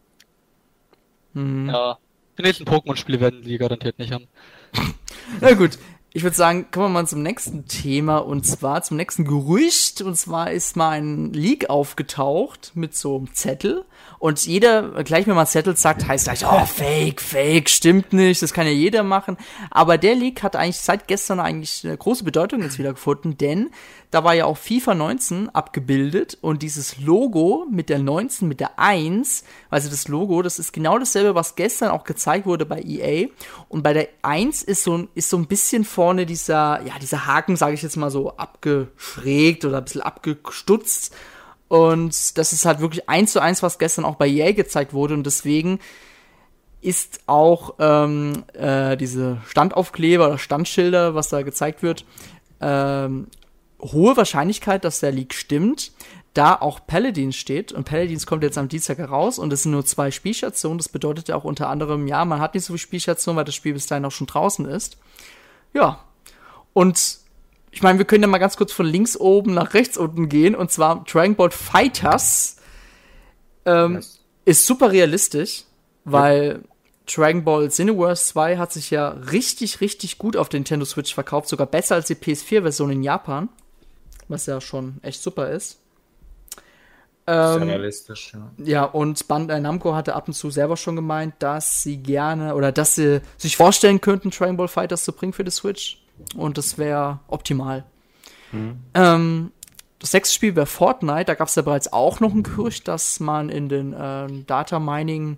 Speaker 3: Mhm. Ja. Die nächsten Pokémon-Spiele werden die garantiert nicht haben.
Speaker 1: Na gut, ich würde sagen, kommen wir mal zum nächsten Thema und zwar zum nächsten Gerücht. Und zwar ist mal ein Leak aufgetaucht mit so einem Zettel. Und jeder, gleich wenn man Zettel sagt, heißt gleich, oh, fake, fake, stimmt nicht, das kann ja jeder machen. Aber der Leak hat eigentlich seit gestern eigentlich eine große Bedeutung jetzt wieder gefunden, denn da war ja auch FIFA 19 abgebildet und dieses Logo mit der 19, mit der 1, also das Logo, das ist genau dasselbe, was gestern auch gezeigt wurde bei EA. Und bei der 1 ist so, ist so ein bisschen vorne dieser, ja, dieser Haken, sage ich jetzt mal so, abgeschrägt oder ein bisschen abgestutzt. Und das ist halt wirklich eins zu eins, was gestern auch bei EA gezeigt wurde. Und deswegen ist auch ähm, äh, diese Standaufkleber oder Standschilder, was da gezeigt wird, ähm, hohe Wahrscheinlichkeit, dass der Leak stimmt, da auch Paladins steht. Und Paladins kommt jetzt am Dienstag heraus und es sind nur zwei Spielstationen. Das bedeutet ja auch unter anderem, ja, man hat nicht so viele Spielstationen, weil das Spiel bis dahin auch schon draußen ist. Ja. Und ich meine, wir können ja mal ganz kurz von links oben nach rechts unten gehen. Und zwar Dragon Ball Fighters ähm, yes. ist super realistisch, weil ja. Dragon Ball Cineverse 2 hat sich ja richtig, richtig gut auf der Nintendo Switch verkauft. Sogar besser als die PS4-Version in Japan. Was ja schon echt super ist. Ähm, realistisch, ja. Ja, und Bandai Namco hatte ab und zu selber schon gemeint, dass sie gerne oder dass sie sich vorstellen könnten, Dragon Ball Fighters zu bringen für die Switch. Und das wäre optimal. Mhm. Ähm, das sechste Spiel wäre Fortnite. Da gab es ja bereits auch noch ein Gerücht, dass man in den ähm, Data Mining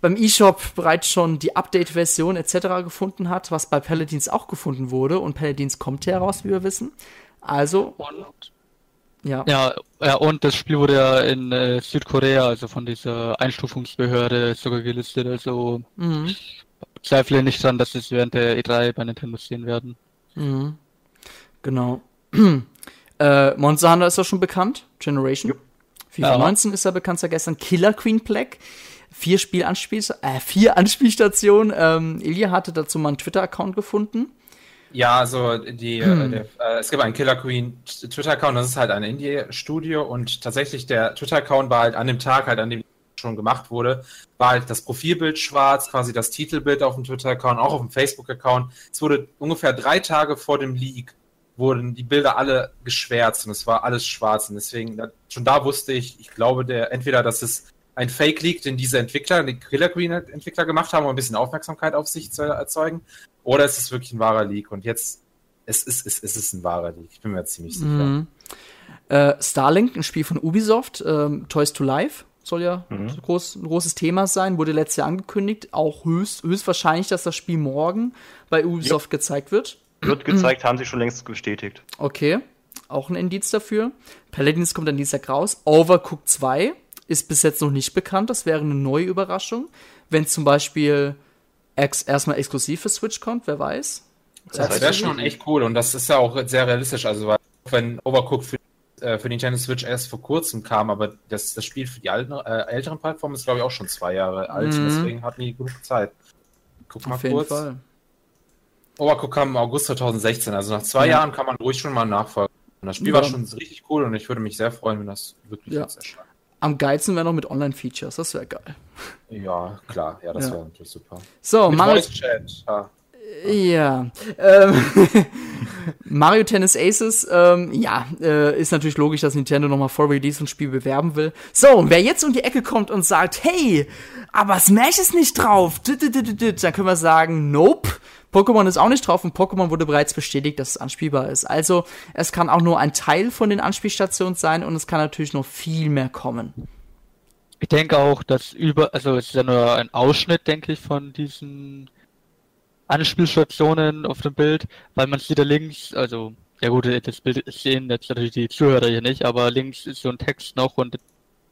Speaker 1: beim eShop bereits schon die Update-Version etc. gefunden hat, was bei Paladins auch gefunden wurde. Und Paladins kommt ja heraus, wie wir wissen. Also.
Speaker 3: Und, ja. ja. Ja, und das Spiel wurde ja in äh, Südkorea, also von dieser Einstufungsbehörde sogar gelistet. Also mhm zweifle nicht dran, dass es während der E3 bei Nintendo sehen werden.
Speaker 1: Mhm. Genau. äh, Monster Hunter ist ja schon bekannt. Generation. Yep. FIFA ja. 19 ist ja bekannt seit gestern. Killer Queen Black. Vier Spiel äh, vier Anspielstationen. Ähm, Ilya hatte dazu mal einen Twitter-Account gefunden.
Speaker 2: Ja, also die, äh, hm. der, äh, es gibt einen Killer Queen Twitter-Account, das ist halt ein Indie-Studio und tatsächlich der Twitter-Account war halt an dem Tag, halt an dem schon gemacht wurde, war halt das Profilbild schwarz, quasi das Titelbild auf dem Twitter-Account, auch auf dem Facebook-Account. Es wurde ungefähr drei Tage vor dem Leak wurden die Bilder alle geschwärzt und es war alles schwarz. Und deswegen, schon da wusste ich, ich glaube, der entweder, dass es ein Fake-Leak, den diese Entwickler, die Killer Queen-Entwickler gemacht haben, um ein bisschen Aufmerksamkeit auf sich zu erzeugen, oder es ist wirklich ein wahrer Leak. Und jetzt es ist, es, es ist ein wahrer Leak. Ich bin mir ziemlich sicher. Mhm.
Speaker 1: Äh, Starlink, ein Spiel von Ubisoft, ähm, Toys to Life, soll ja mhm. groß, ein großes Thema sein, wurde letztes Jahr angekündigt. Auch höchst, höchstwahrscheinlich, dass das Spiel morgen bei Ubisoft ja. gezeigt wird.
Speaker 4: Wird gezeigt, haben sie schon längst bestätigt.
Speaker 1: Okay, auch ein Indiz dafür. Paladins kommt dann Dienstag raus. Overcooked 2 ist bis jetzt noch nicht bekannt. Das wäre eine neue Überraschung. Wenn zum Beispiel ex erstmal exklusiv für Switch kommt, wer weiß.
Speaker 2: Das, das wäre schon echt cool und das ist ja auch sehr realistisch. Also, wenn Overcooked für äh, für Nintendo Switch erst vor kurzem kam, aber das, das Spiel für die alten, äh, älteren Plattformen ist, glaube ich, auch schon zwei Jahre alt. Mhm. Deswegen hat nie genug Zeit. Guck mal Auf jeden kurz. Fall. Overcooked kam im August 2016, also nach zwei ja. Jahren kann man ruhig schon mal nachfolgen. das Spiel ja. war schon richtig cool und ich würde mich sehr freuen, wenn das wirklich ja. jetzt erscheint.
Speaker 1: Am geilsten wäre noch mit Online-Features, das wäre geil.
Speaker 2: Ja, klar, ja, das wäre natürlich super.
Speaker 1: So, mit Mario, Chat. Ja. Ja. Ähm, Mario Tennis Aces, ähm, ja, äh, ist natürlich logisch, dass Nintendo nochmal vor Release ein Spiel bewerben will. So, wer jetzt um die Ecke kommt und sagt, hey, aber Smash ist nicht drauf, dann können wir sagen, nope. Pokémon ist auch nicht drauf und Pokémon wurde bereits bestätigt, dass es anspielbar ist. Also, es kann auch nur ein Teil von den Anspielstationen sein und es kann natürlich noch viel mehr kommen.
Speaker 3: Ich denke auch, dass über, also es ist ja nur ein Ausschnitt, denke ich, von diesen Anspielstationen auf dem Bild, weil man sieht da links, also, ja gut, das Bild sehen jetzt natürlich die Zuhörer hier nicht, aber links ist so ein Text noch und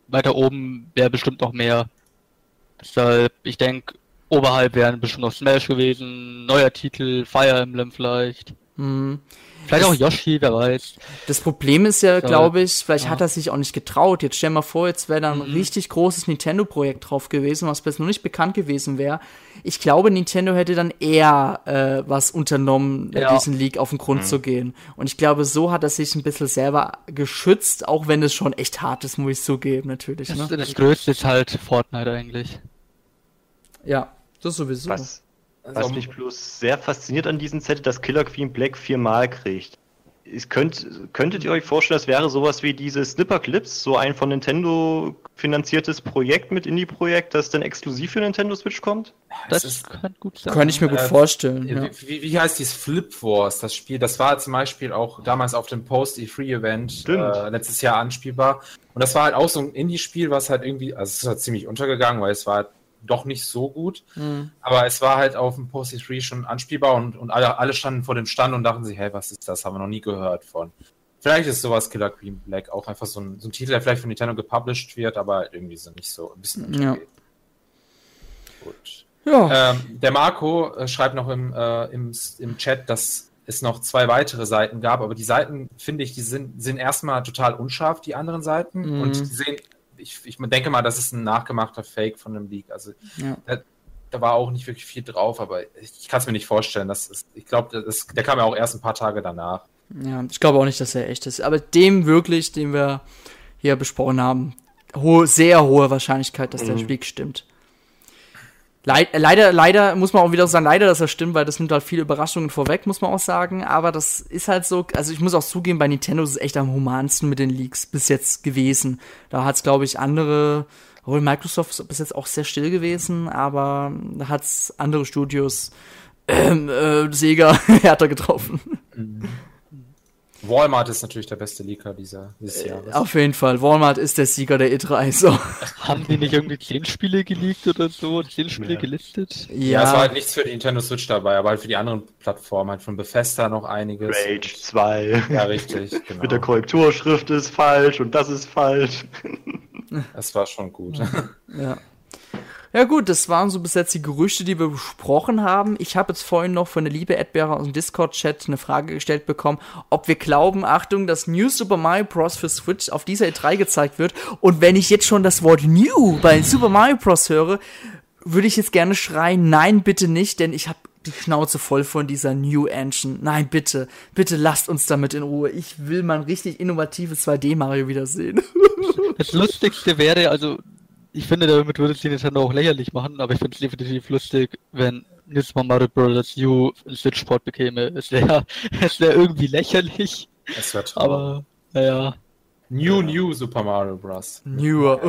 Speaker 3: weiter oben wäre bestimmt noch mehr. Deshalb, ich denke, oberhalb wären bestimmt noch Smash gewesen, neuer Titel, Fire Emblem vielleicht. Mhm. Vielleicht auch Yoshi, wer weiß.
Speaker 1: Das Problem ist ja, glaube ich, vielleicht ja. hat er sich auch nicht getraut. Jetzt stell mal vor, jetzt wäre da ein mhm. richtig großes Nintendo-Projekt drauf gewesen, was bis noch nicht bekannt gewesen wäre. Ich glaube, Nintendo hätte dann eher äh, was unternommen, ja. diesen Leak auf den Grund mhm. zu gehen. Und ich glaube, so hat er sich ein bisschen selber geschützt, auch wenn es schon echt hart ist, muss ich zugeben, natürlich.
Speaker 3: Das, ne? das Größte ist halt Fortnite eigentlich.
Speaker 1: Ja, das sowieso.
Speaker 4: Was, was also, mich bloß sehr fasziniert an diesem Set, dass Killer Queen Black viermal kriegt. Ich könnt, könntet ihr euch vorstellen, das wäre sowas wie diese Snipper Clips, so ein von Nintendo finanziertes Projekt mit Indie-Projekt, das dann exklusiv für Nintendo Switch kommt?
Speaker 1: Das, das kann gut sein. Kann ich mir gut äh, vorstellen. Ja.
Speaker 2: Wie, wie, heißt dieses Flip Wars, das Spiel? Das war zum Beispiel auch damals auf dem Post-E3-Event äh, letztes Jahr anspielbar. Und das war halt auch so ein Indie-Spiel, was halt irgendwie, also es ist halt ziemlich untergegangen, weil es war halt doch nicht so gut. Mhm. Aber es war halt auf dem Post 3 schon anspielbar und, und alle, alle standen vor dem Stand und dachten sich, hey, was ist das? Haben wir noch nie gehört von. Vielleicht ist sowas Killer Queen Black auch einfach so ein, so ein Titel, der vielleicht von Nintendo gepublished wird, aber irgendwie so nicht so ein bisschen
Speaker 1: ja.
Speaker 2: Gut. Ja. Ähm, der Marco äh, schreibt noch im, äh, im, im Chat, dass es noch zwei weitere Seiten gab, aber die Seiten, finde ich, die sind, sind erstmal total unscharf, die anderen Seiten, mhm. und die sehen ich, ich denke mal, das ist ein nachgemachter Fake von dem Leak. Also ja. da, da, war auch nicht wirklich viel drauf, aber ich, ich kann es mir nicht vorstellen. Das ist, ich glaube, der kam ja auch erst ein paar Tage danach.
Speaker 1: Ja, ich glaube auch nicht, dass er echt ist. Aber dem wirklich, den wir hier besprochen haben, hohe, sehr hohe Wahrscheinlichkeit, dass mhm. der Leak stimmt. Leid, leider, leider muss man auch wieder sagen, leider, dass er stimmt, weil das nimmt halt viele Überraschungen vorweg, muss man auch sagen. Aber das ist halt so, also ich muss auch zugeben, bei Nintendo ist es echt am humansten mit den Leaks bis jetzt gewesen. Da hat es, glaube ich, andere, obwohl Microsoft ist bis jetzt auch sehr still gewesen, aber da hat es andere Studios, ähm, äh, Sega härter getroffen. Mhm.
Speaker 2: Walmart ist natürlich der beste Leaker dieser, dieses
Speaker 1: äh, Jahres. Auf jeden Fall. Walmart ist der Sieger der E3. So.
Speaker 3: Haben die nicht irgendwie 10 Spiele geleakt oder so? 10 Spiele ja. gelistet?
Speaker 2: Ja. ja. es war halt nichts für die Nintendo Switch dabei, aber halt für die anderen Plattformen. Halt von Bethesda noch einiges.
Speaker 4: Rage 2.
Speaker 2: Ja, richtig. Genau.
Speaker 4: Mit der Korrekturschrift ist falsch und das ist falsch.
Speaker 2: Das war schon gut.
Speaker 1: Ja. Ja gut, das waren so bis jetzt die Gerüchte, die wir besprochen haben. Ich habe jetzt vorhin noch von der liebe Edbearer aus dem Discord-Chat eine Frage gestellt bekommen, ob wir glauben, Achtung, dass New Super Mario Bros. für Switch auf dieser E3 gezeigt wird. Und wenn ich jetzt schon das Wort New bei Super Mario Bros. höre, würde ich jetzt gerne schreien, nein, bitte nicht, denn ich habe die Schnauze voll von dieser New Engine. Nein, bitte, bitte lasst uns damit in Ruhe. Ich will mal ein richtig innovatives 2D-Mario wiedersehen.
Speaker 3: Das Lustigste wäre, also ich finde, damit würde es die Nintendo auch lächerlich machen, aber ich finde es definitiv lustig, wenn jetzt mal Mario Bros. U ein Switch-Port bekäme. Es wäre es wär irgendwie lächerlich.
Speaker 2: Es wäre toll.
Speaker 3: Aber, naja.
Speaker 2: New, ja. new Super Mario Bros.
Speaker 1: Newer.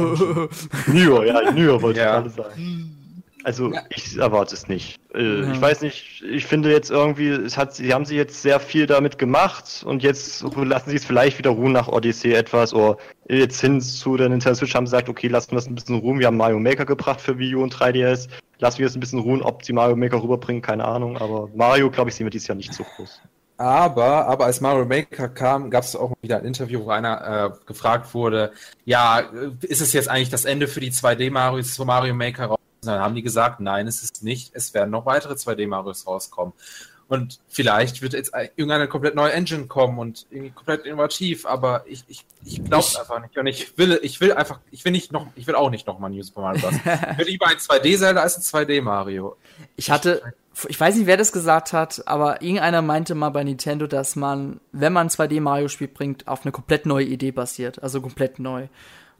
Speaker 4: Newer, ja, newer wollte ja. ich gerade sagen. Also ich erwarte es nicht. Äh, ja. Ich weiß nicht, ich finde jetzt irgendwie, es hat, sie haben sie jetzt sehr viel damit gemacht und jetzt lassen sie es vielleicht wieder ruhen nach Odyssey etwas oder jetzt hin zu der Nintendo Switch haben sie gesagt, okay, lassen wir es ein bisschen ruhen. Wir haben Mario Maker gebracht für Wii U und 3DS. Lassen wir es ein bisschen ruhen, ob sie Mario Maker rüberbringen, keine Ahnung. Aber Mario, glaube ich, sehen wir dieses Jahr nicht so groß.
Speaker 2: Aber, aber als Mario Maker kam, gab es auch wieder ein Interview, wo einer äh, gefragt wurde, ja, ist es jetzt eigentlich das Ende für die 2D-Marios, wo Mario Maker raus? Dann haben die gesagt, nein, es ist nicht, es werden noch weitere 2D-Marios rauskommen. Und vielleicht wird jetzt irgendeine komplett neue Engine kommen und irgendwie komplett innovativ, aber ich, ich, ich glaube einfach nicht. Und ich will, ich will einfach, ich will nicht noch, ich will auch nicht nochmal New Super Mario Bros. ich will lieber ein 2D-Zelda als ein 2D-Mario.
Speaker 1: Ich hatte, ich weiß nicht, wer das gesagt hat, aber irgendeiner meinte mal bei Nintendo, dass man, wenn man 2D Mario Spiel bringt, auf eine komplett neue Idee basiert, also komplett neu.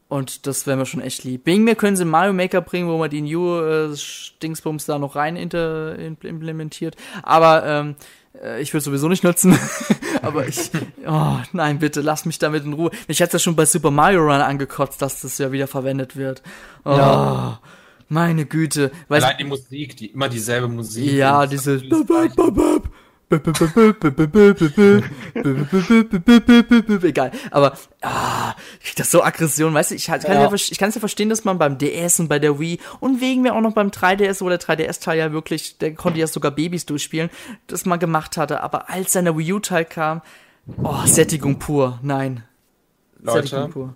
Speaker 1: Und das wäre mir schon echt lieb. Wegen mir können sie Mario Maker bringen, wo man die New äh, Dingsbums da noch rein inter, implementiert. Aber ähm, äh, ich will sowieso nicht nutzen. Aber ich, oh nein, bitte, lass mich damit in Ruhe. Ich hätte ja schon bei Super Mario Run angekotzt, dass das ja wieder verwendet wird. Oh. Ja. Meine Güte.
Speaker 2: Weißt, Allein die Musik, die immer dieselbe Musik.
Speaker 1: Ja, diese. Egal, aber ah, das so Aggression, weißt du, ich, kann ja. ja es ja verstehen, dass man beim DS und bei der Wii und wegen mir auch noch beim 3DS, wo der 3DS-Teil ja wirklich, der konnte ja sogar Babys durchspielen, das man gemacht hatte, aber als dann der Wii U-Teil kam, oh, Sättigung pur, nein.
Speaker 2: Leute, Sättigung pur.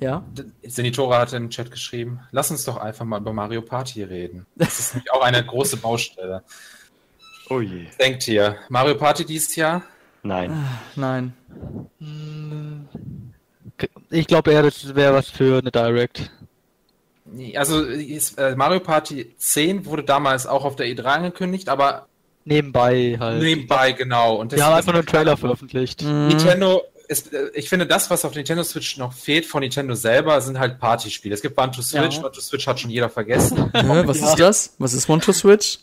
Speaker 2: Ja. Senitora hat im Chat geschrieben, lass uns doch einfach mal über Mario Party reden. Das ist nämlich auch eine große Baustelle. Oh je. Denkt ihr, Mario Party dieses Jahr?
Speaker 4: Nein. Ah,
Speaker 1: nein.
Speaker 3: Ich glaube eher, das wäre was für eine Direct.
Speaker 2: Also äh, Mario Party 10 wurde damals auch auf der E3 angekündigt, aber
Speaker 3: nebenbei halt.
Speaker 2: Nebenbei, genau.
Speaker 3: Und Wir haben einfach nur einen Trailer veröffentlicht.
Speaker 2: Nintendo ist, äh, ich finde, das, was auf Nintendo Switch noch fehlt von Nintendo selber, sind halt Partyspiele. Es gibt One to Switch, ja. One to Switch hat schon jeder vergessen.
Speaker 1: Ja, was ist das? Was ist One to Switch?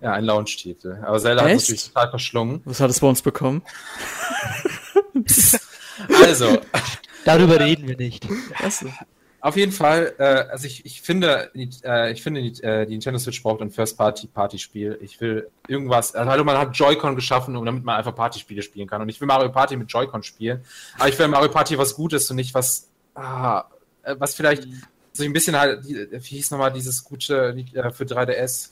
Speaker 2: Ja, ein Launch-Titel. Aber Zelda Echt? hat natürlich total verschlungen.
Speaker 1: Was hat es bei uns bekommen?
Speaker 2: also.
Speaker 3: Darüber reden wir nicht.
Speaker 2: Was? Auf jeden Fall, äh, also ich, ich finde, äh, ich finde, die, äh, die Nintendo Switch braucht ein First-Party-Party-Spiel. Ich will irgendwas, also man hat Joy-Con geschaffen, damit man einfach Partyspiele spielen kann. Und ich will Mario Party mit Joy-Con spielen. Aber ich will Mario Party was Gutes und nicht was, ah, äh, was vielleicht so ein bisschen halt, wie hieß nochmal dieses gute äh, für 3DS?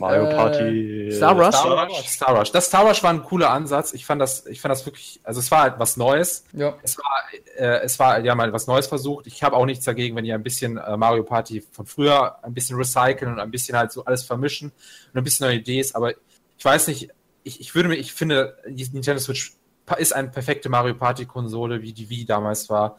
Speaker 4: Mario Party.
Speaker 1: Äh, Star Rush?
Speaker 2: Star Rush? Star Rush. Das Star Rush war ein cooler Ansatz. Ich fand das, ich fand das wirklich, also es war halt was Neues. Ja. Es war, äh, es war, ja mal was Neues versucht. Ich habe auch nichts dagegen, wenn ihr ein bisschen äh, Mario Party von früher ein bisschen recyceln und ein bisschen halt so alles vermischen und ein bisschen neue Ideen. Aber ich weiß nicht, ich, ich würde mir, ich finde, die Nintendo Switch ist eine perfekte Mario Party Konsole, wie die Wii damals war.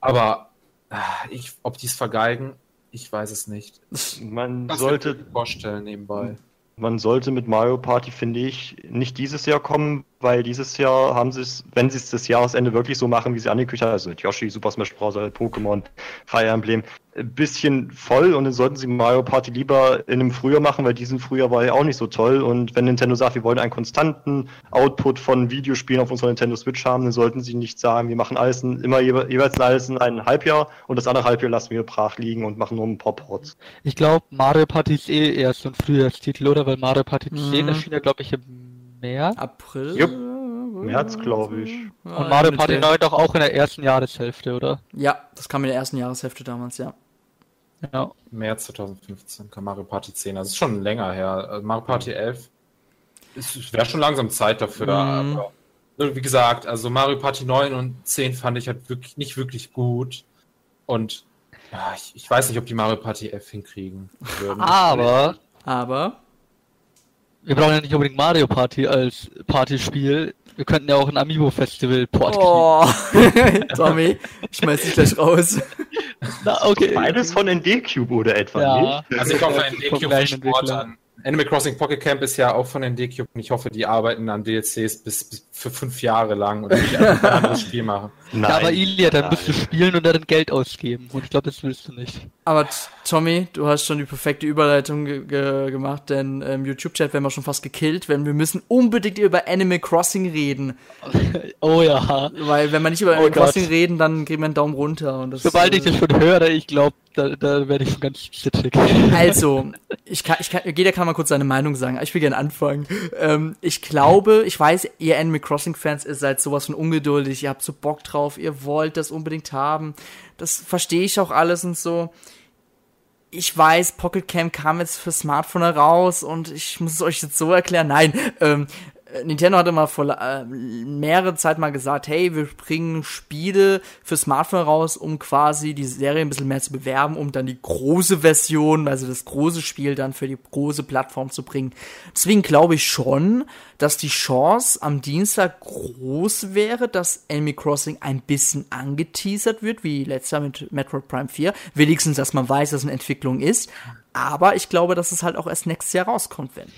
Speaker 2: Aber äh, ich, ob die es vergeigen, ich weiß es nicht.
Speaker 4: Man Was sollte
Speaker 2: vorstellen nebenbei.
Speaker 4: Man sollte mit Mario Party, finde ich, nicht dieses Jahr kommen, weil dieses Jahr haben sie es, wenn sie es das Jahresende wirklich so machen, wie sie angekündigt haben, also Yoshi, Super Smash Bros., Pokémon, Fire Emblem, ein bisschen voll und dann sollten sie Mario Party lieber in einem Frühjahr machen, weil diesen Frühjahr war ja auch nicht so toll und wenn Nintendo sagt, wir wollen einen konstanten Output von Videospielen auf unserer Nintendo Switch haben, dann sollten sie nicht sagen, wir machen alles in, immer jeweils alles in einem Halbjahr und das andere Halbjahr lassen wir brach liegen und machen nur ein paar Ports.
Speaker 3: Ich glaube, Mario Party ist eh erst so ein Frühjahrstitel, oder? Weil Mario Party mhm. 10 erschien ja, glaube ich, im März.
Speaker 1: April?
Speaker 4: Jupp. März, glaube ich.
Speaker 3: Und Mario Party 9 doch auch in der ersten Jahreshälfte, oder?
Speaker 1: Ja, das kam in der ersten Jahreshälfte damals, ja.
Speaker 2: Ja. März 2015 kam Mario Party 10. Das ist schon länger her. Also Mario Party 11 wäre schon langsam Zeit dafür. Mhm. Aber wie gesagt, also Mario Party 9 und 10 fand ich halt wirklich nicht wirklich gut. Und ja, ich, ich weiß nicht, ob die Mario Party 11 hinkriegen
Speaker 3: würden. Aber,
Speaker 1: aber
Speaker 3: wir brauchen ja nicht unbedingt Mario Party als Partyspiel. Wir könnten ja auch ein Amiibo Festival Port
Speaker 1: Oh, Tommy, schmeiß dich gleich raus.
Speaker 4: Na, okay. Beides von ND Cube oder etwa
Speaker 2: ja. nicht? Also ich hoffe, ND Cube Sport an Animal Crossing Pocket Camp ist ja auch von den DQ und ich hoffe, die arbeiten an DLCs bis, bis für fünf Jahre lang und nicht einfach ein anderes Spiel machen.
Speaker 3: Nein, ja, aber Ilya, dann musst du spielen und dann Geld ausgeben. Und ich glaube, das willst du nicht.
Speaker 1: Aber Tommy, du hast schon die perfekte Überleitung ge ge gemacht, denn im YouTube-Chat werden wir schon fast gekillt, wenn wir müssen unbedingt über Animal Crossing reden.
Speaker 3: Oh ja.
Speaker 1: Weil wenn wir nicht über oh Animal Gott. Crossing reden, dann kriegen wir einen Daumen runter. Und
Speaker 3: das, Sobald äh, ich das schon höre, ich glaube, da, da werde ich schon ganz zittrig.
Speaker 1: Also, ich kann, ich kann, jeder kann mal kurz seine Meinung sagen. Ich will gerne anfangen. Ähm, ich glaube, ich weiß, ihr Animal Crossing-Fans, ihr seid sowas von ungeduldig, ihr habt so Bock drauf, ihr wollt das unbedingt haben. Das verstehe ich auch alles und so. Ich weiß, Pocket Cam kam jetzt für Smartphone heraus und ich muss es euch jetzt so erklären. Nein, ähm, Nintendo hatte mal vor äh, mehrere Zeit mal gesagt, hey, wir bringen Spiele für Smartphone raus, um quasi die Serie ein bisschen mehr zu bewerben, um dann die große Version, also das große Spiel dann für die große Plattform zu bringen. Deswegen glaube ich schon, dass die Chance am Dienstag groß wäre, dass Enemy Crossing ein bisschen angeteasert wird, wie letztes Jahr mit Metroid Prime 4. Wenigstens, dass man weiß, dass es eine Entwicklung ist. Aber ich glaube, dass es halt auch erst nächstes Jahr rauskommt, wenn.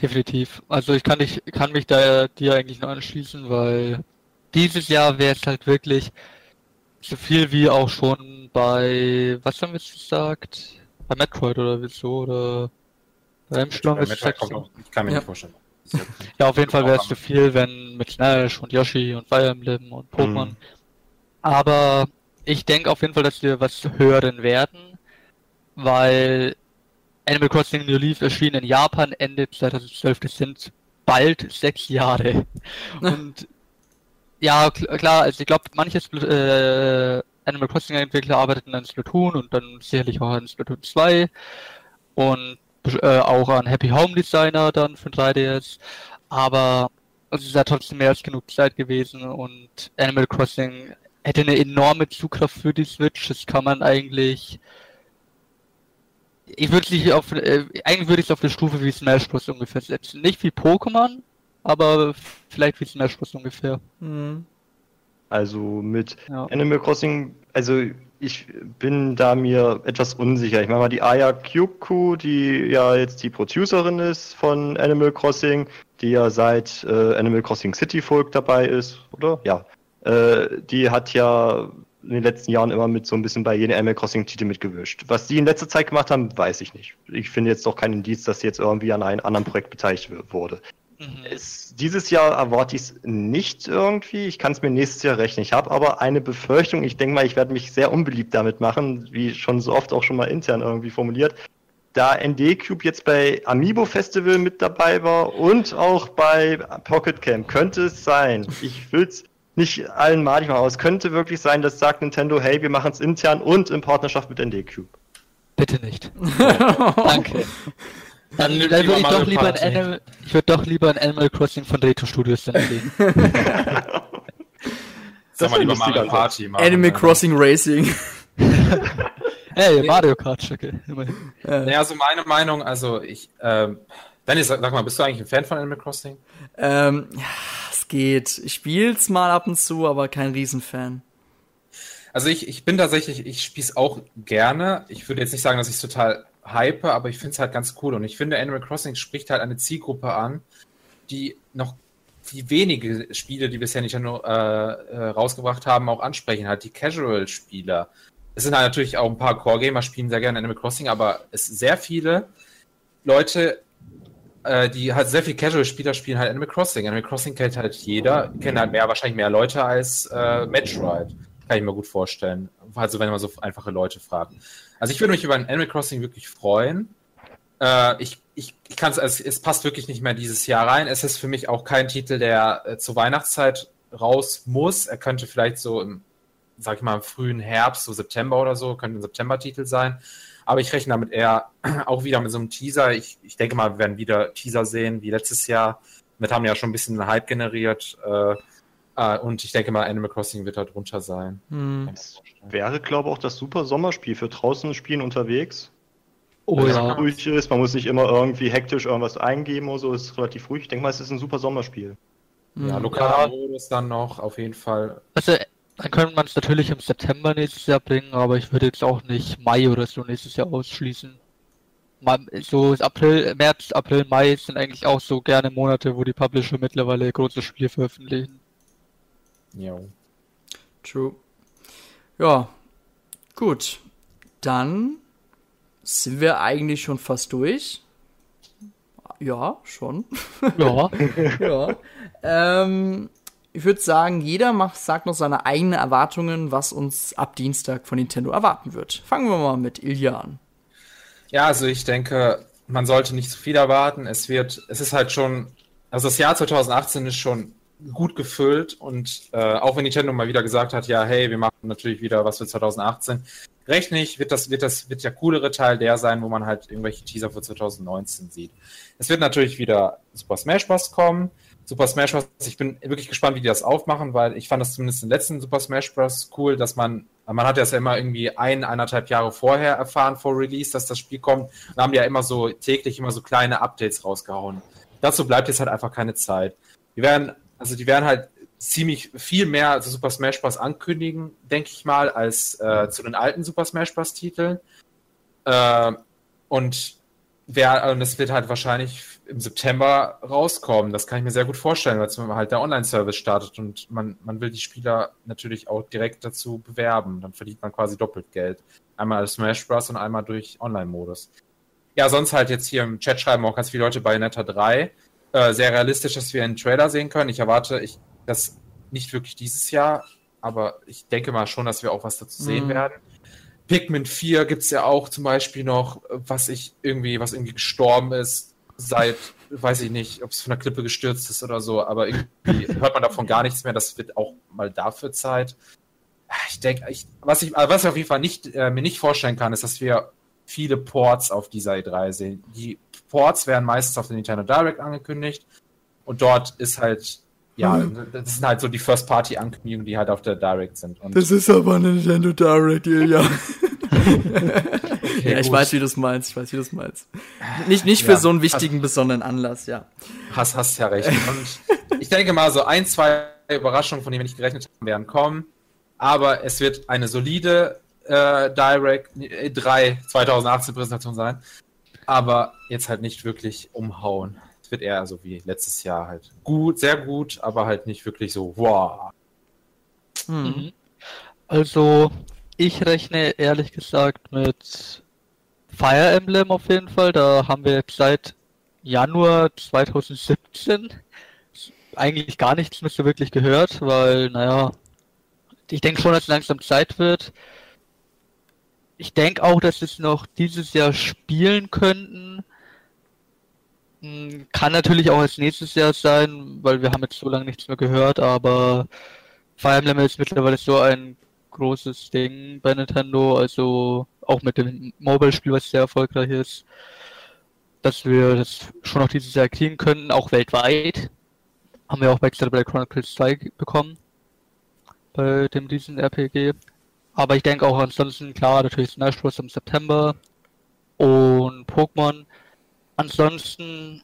Speaker 3: Definitiv. Also ich kann, nicht, kann mich da dir eigentlich nur anschließen, weil dieses Jahr wäre es halt wirklich so viel wie auch schon bei, was haben wir jetzt gesagt? Bei Metroid oder wieso? Oder
Speaker 2: Ramstorm ist es auch, Ich kann mir ja. nicht vorstellen.
Speaker 3: Ja, auf jeden Fall wäre es zu viel, wenn mit Smash und Yoshi und Fire Emblem und Pokémon. Mhm. Aber ich denke auf jeden Fall, dass wir was hören werden, weil Animal Crossing New Leaf erschien in Japan Ende 2012. Das sind bald sechs Jahre. Und ja, klar, also ich glaube, manche äh, Animal Crossing Entwickler arbeiteten an Splatoon und dann sicherlich auch an Splatoon 2 und äh, auch an Happy Home Designer dann für 3DS. Aber es ist ja trotzdem mehr als genug Zeit gewesen und Animal Crossing hätte eine enorme Zugkraft für die Switch. Das kann man eigentlich ich würde es auf, äh, eigentlich würde ich es auf eine Stufe wie Smash Bros. ungefähr setzen. Nicht wie Pokémon, aber vielleicht wie Smash Bros. ungefähr. Mhm.
Speaker 4: Also mit ja. Animal Crossing, also ich bin da mir etwas unsicher. Ich meine mal die Aya Kyuku, die ja jetzt die Producerin ist von Animal Crossing, die ja seit äh, Animal Crossing City Folk dabei ist, oder? Ja. Äh, die hat ja in den letzten Jahren immer mit so ein bisschen bei jedem Animal Crossing Titel mitgewischt. Was die in letzter Zeit gemacht haben, weiß ich nicht. Ich finde jetzt doch keinen Indiz, dass sie jetzt irgendwie an einem anderen Projekt beteiligt wurde. Mhm. Es, dieses Jahr erwarte ich es nicht irgendwie. Ich kann es mir nächstes Jahr rechnen. Ich habe aber eine Befürchtung. Ich denke mal, ich werde mich sehr unbeliebt damit machen, wie schon so oft auch schon mal intern irgendwie formuliert. Da ND Cube jetzt bei Amiibo Festival mit dabei war und auch bei Pocket Camp, könnte es sein. Ich will es nicht allen malig machen, aber es könnte wirklich sein, dass sagt Nintendo, hey, wir machen es intern und in Partnerschaft mit ND Cube.
Speaker 3: Bitte nicht. Danke. Dann, dann würde ich doch lieber ein Animal, ich würde doch lieber ein Animal Crossing von Retro Studios sehen.
Speaker 2: Sag mal lieber Mario Party
Speaker 1: machen, Animal Crossing Racing.
Speaker 3: Hey, Mario Kart, okay.
Speaker 2: Ja. Naja, also meine Meinung, also ich, ähm, Dennis, sag mal, bist du eigentlich ein Fan von Animal Crossing?
Speaker 1: Ähm, ja, geht. Ich spiel's mal ab und zu, aber kein Riesenfan.
Speaker 2: Also ich, ich bin tatsächlich, ich spiel's auch gerne. Ich würde jetzt nicht sagen, dass ich es total hype, aber ich finde es halt ganz cool. Und ich finde, Animal Crossing spricht halt eine Zielgruppe an, die noch die wenige Spiele, die bisher nicht nur äh, äh, rausgebracht haben, auch ansprechen, halt die Casual-Spieler. Es sind halt natürlich auch ein paar Core-Gamer, spielen sehr gerne Animal Crossing, aber es sehr viele Leute äh, die halt sehr viel Casual-Spieler spielen halt Animal Crossing. Animal Crossing kennt halt jeder, kennt halt mehr, wahrscheinlich mehr Leute als äh, Metroid. Kann ich mir gut vorstellen. Also wenn man so einfache Leute fragt. Also ich würde mich über ein Animal Crossing wirklich freuen. Äh, ich ich, ich kann es, es passt wirklich nicht mehr dieses Jahr rein. Es ist für mich auch kein Titel, der äh, zur Weihnachtszeit raus muss. Er könnte vielleicht so im, sag ich mal, im frühen Herbst, so September oder so, könnte ein September-Titel sein. Aber ich rechne damit eher auch wieder mit so einem Teaser. Ich, ich denke mal, wir werden wieder Teaser sehen wie letztes Jahr. Damit haben wir ja schon ein bisschen Hype generiert. Äh, äh, und ich denke mal, Animal Crossing wird da drunter sein.
Speaker 4: Hm. wäre, glaube ich, auch das super Sommerspiel für draußen spielen unterwegs.
Speaker 3: Oh ja.
Speaker 4: ruhig ist, man muss nicht immer irgendwie hektisch irgendwas eingeben oder so, es ist relativ ruhig. Ich denke mal, es ist ein super Sommerspiel.
Speaker 2: Ja, lokaler ja. Modus dann noch, auf jeden Fall.
Speaker 3: Also dann könnte man es natürlich im September nächstes Jahr bringen, aber ich würde jetzt auch nicht Mai oder so nächstes Jahr ausschließen. so April, März, April, Mai sind eigentlich auch so gerne Monate, wo die Publisher mittlerweile große Spiele veröffentlichen.
Speaker 1: Jo. True. Ja, gut. Dann sind wir eigentlich schon fast durch. Ja, schon.
Speaker 3: Ja.
Speaker 1: ja. Ähm, ich würde sagen, jeder macht, sagt noch seine eigenen Erwartungen, was uns ab Dienstag von Nintendo erwarten wird. Fangen wir mal mit Ilya an.
Speaker 2: Ja, also ich denke, man sollte nicht zu viel erwarten. Es wird, es ist halt schon, also das Jahr 2018 ist schon gut gefüllt und äh, auch wenn Nintendo mal wieder gesagt hat, ja, hey, wir machen natürlich wieder was für 2018, recht nicht, wird das, wird das, wird der coolere Teil der sein, wo man halt irgendwelche Teaser für 2019 sieht. Es wird natürlich wieder Super Smash Bros. kommen. Super Smash Bros. Ich bin wirklich gespannt, wie die das aufmachen, weil ich fand das zumindest im letzten Super Smash Bros. cool, dass man, man hat das ja immer irgendwie ein, eineinhalb Jahre vorher erfahren vor Release, dass das Spiel kommt. Und haben die ja immer so täglich immer so kleine Updates rausgehauen. Dazu bleibt jetzt halt einfach keine Zeit. Die werden, also die werden halt ziemlich viel mehr zu Super Smash Bros. ankündigen, denke ich mal, als äh, zu den alten Super Smash Bros. Titeln. Äh, und wer, und es wird halt wahrscheinlich im September rauskommen. Das kann ich mir sehr gut vorstellen, weil halt der Online-Service startet und man, man will die Spieler natürlich auch direkt dazu bewerben. Dann verdient man quasi doppelt Geld. Einmal als Smash Bros. und einmal durch Online-Modus. Ja, sonst halt jetzt hier im Chat schreiben auch ganz viele Leute bei Netta 3. Äh, sehr realistisch, dass wir einen Trailer sehen können. Ich erwarte ich, das nicht wirklich dieses Jahr, aber ich denke mal schon, dass wir auch was dazu sehen mhm. werden. Pikmin 4 gibt es ja auch zum Beispiel noch, was ich irgendwie, was irgendwie gestorben ist seit, weiß ich nicht, ob es von der Klippe gestürzt ist oder so, aber irgendwie hört man davon gar nichts mehr. Das wird auch mal dafür Zeit. Ich denke, was, ich, was ich auf jeden Fall nicht, äh, mir nicht vorstellen kann, ist, dass wir viele Ports auf dieser E3 sehen. Die Ports werden meistens auf der Nintendo Direct angekündigt und dort ist halt, ja, hm. das sind halt so die First-Party-Ankündigungen, die halt auf der Direct sind. Und
Speaker 1: das ist aber eine Nintendo Direct, ja. Okay, ja, ich gut. weiß, wie du es meinst. Ich weiß, wie du es meinst. Nicht, nicht für ja, so einen wichtigen, hast, besonderen Anlass, ja.
Speaker 2: Hast, hast ja recht. Und ich denke mal, so ein, zwei Überraschungen, von denen wir nicht gerechnet haben, werden kommen. Aber es wird eine solide äh, Direct 3 2018 Präsentation sein. Aber jetzt halt nicht wirklich umhauen. Es wird eher so wie letztes Jahr halt gut, sehr gut, aber halt nicht wirklich so wow.
Speaker 3: Mhm. Also, ich rechne ehrlich gesagt mit Fire Emblem auf jeden Fall. Da haben wir jetzt seit Januar 2017 eigentlich gar nichts mehr so wirklich gehört, weil, naja, ich denke schon, dass es langsam Zeit wird. Ich denke auch, dass es noch dieses Jahr spielen könnten. Kann natürlich auch als nächstes Jahr sein, weil wir haben jetzt so lange nichts mehr gehört, aber Fire Emblem ist mittlerweile so ein großes Ding bei Nintendo, also auch mit dem Mobile-Spiel, was sehr erfolgreich ist, dass wir das schon noch dieses Jahr kriegen könnten, auch weltweit. Haben wir auch bei Xenoblade Chronicles 2 bekommen, bei dem diesen RPG. Aber ich denke auch ansonsten, klar, natürlich Smash Bros. im September und Pokémon. Ansonsten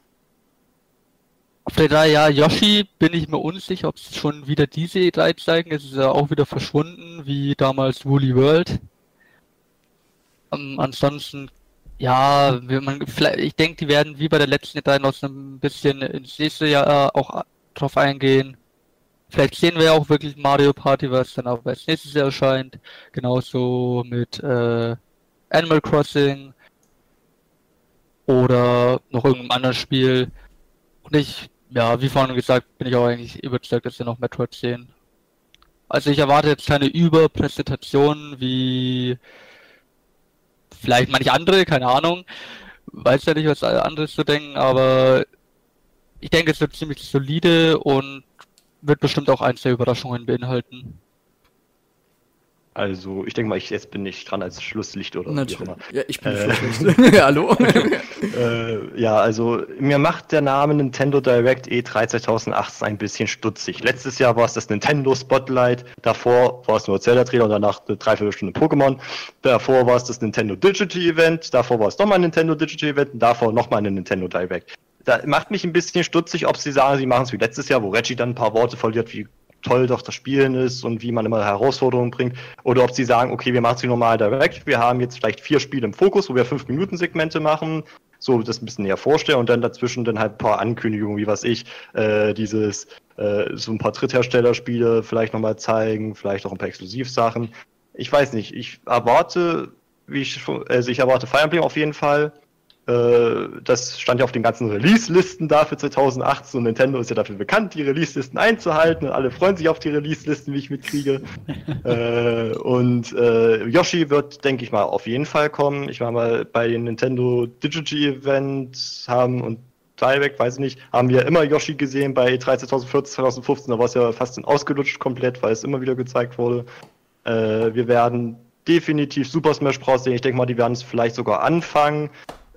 Speaker 3: auf der 3, ja, Yoshi bin ich mir unsicher, ob es schon wieder diese E3 zeigen. Es ist ja auch wieder verschwunden, wie damals Woolly World. Um, ähm, ansonsten, ja, man, ich denke, die werden wie bei der letzten E3 noch so ein bisschen ins nächste Jahr auch drauf eingehen. Vielleicht sehen wir ja auch wirklich Mario Party, was dann auch als nächstes erscheint. Genauso mit äh, Animal Crossing oder noch irgendeinem anderen Spiel. Und ich ja, wie vorhin gesagt, bin ich auch eigentlich überzeugt, dass wir noch Metroid sehen. Also ich erwarte jetzt keine Überpräsentation wie vielleicht manche andere, keine Ahnung. Weiß ja nicht, was andere zu denken, aber ich denke, es wird ziemlich solide und wird bestimmt auch ein, zwei Überraschungen beinhalten.
Speaker 4: Also, ich denke mal, ich, jetzt bin ich dran als Schlusslicht oder
Speaker 1: Natürlich. Ja, ich bin äh, Schlusslicht. Hallo?
Speaker 4: äh, ja, also, mir macht der Name Nintendo Direct E3 2018 ein bisschen stutzig. Letztes Jahr war es das Nintendo Spotlight, davor war es nur Zelda-Trailer und danach eine Dreiviertelstunde Pokémon. Davor war es das Nintendo Digital Event, davor war es nochmal ein Nintendo Digital Event und davor nochmal eine Nintendo Direct. Da macht mich ein bisschen stutzig, ob sie sagen, sie machen es wie letztes Jahr, wo Reggie dann ein paar Worte verliert, wie toll doch das Spielen ist und wie man immer Herausforderungen bringt. Oder ob sie sagen, okay, wir machen sie normal direkt, wir haben jetzt vielleicht vier Spiele im Fokus, wo wir fünf Minuten Segmente machen, so das ein bisschen näher vorstellen und dann dazwischen dann halt ein paar Ankündigungen, wie was ich, äh, dieses, äh, so ein paar Drittherstellerspiele vielleicht nochmal zeigen, vielleicht auch ein paar Exklusivsachen. Ich weiß nicht, ich erwarte, wie ich also ich erwarte Fire Emblem auf jeden Fall. Äh, das stand ja auf den ganzen Release-Listen da für 2018 und Nintendo ist ja dafür bekannt, die Release-Listen einzuhalten und alle freuen sich auf die Release-Listen, wie ich mitkriege. äh, und äh, Yoshi wird, denke ich mal, auf jeden Fall kommen. Ich war mal bei den Nintendo Digital Events haben und Direct, weiß ich nicht, haben wir immer Yoshi gesehen bei 13 2014, 2015, da war es ja fast ausgelutscht komplett, weil es immer wieder gezeigt wurde. Äh, wir werden definitiv Super Smash Bros. sehen. Ich denke mal, die werden es vielleicht sogar anfangen.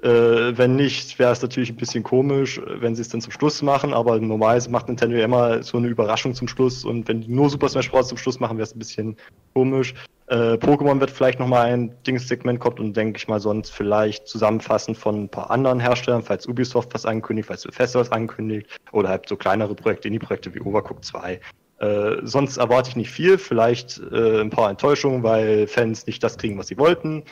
Speaker 4: Äh, wenn nicht, wäre es natürlich ein bisschen komisch, wenn sie es dann zum Schluss machen, aber normalerweise macht Nintendo ja immer so eine Überraschung zum Schluss und wenn die nur Super Smash Bros. zum Schluss machen, wäre es ein bisschen komisch. Äh, Pokémon wird vielleicht nochmal ein Dingssegment kommt und denke ich mal sonst vielleicht zusammenfassend von ein paar anderen Herstellern, falls Ubisoft was ankündigt, falls Bethesda was ankündigt oder halt so kleinere Projekte, Indie-Projekte wie Overcooked 2. Äh, sonst erwarte ich nicht viel, vielleicht äh, ein paar Enttäuschungen, weil Fans nicht das kriegen, was sie wollten.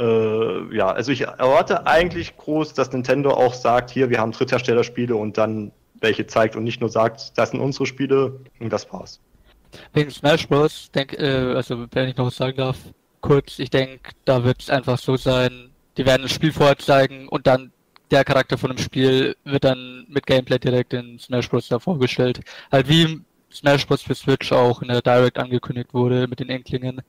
Speaker 4: Äh, ja, also ich erwarte eigentlich groß, dass Nintendo auch sagt, hier, wir haben Drittherstellerspiele und dann welche zeigt und nicht nur sagt, das sind unsere Spiele und das war's.
Speaker 3: Wegen Smash Bros. denk, äh, also wenn ich noch was sagen darf, kurz, ich denke, da wird es einfach so sein, die werden das Spiel vorher zeigen und dann der Charakter von dem Spiel wird dann mit Gameplay direkt in Smash Bros. da vorgestellt. Halt wie Smash Bros. für Switch auch in der Direct angekündigt wurde mit den Enklingen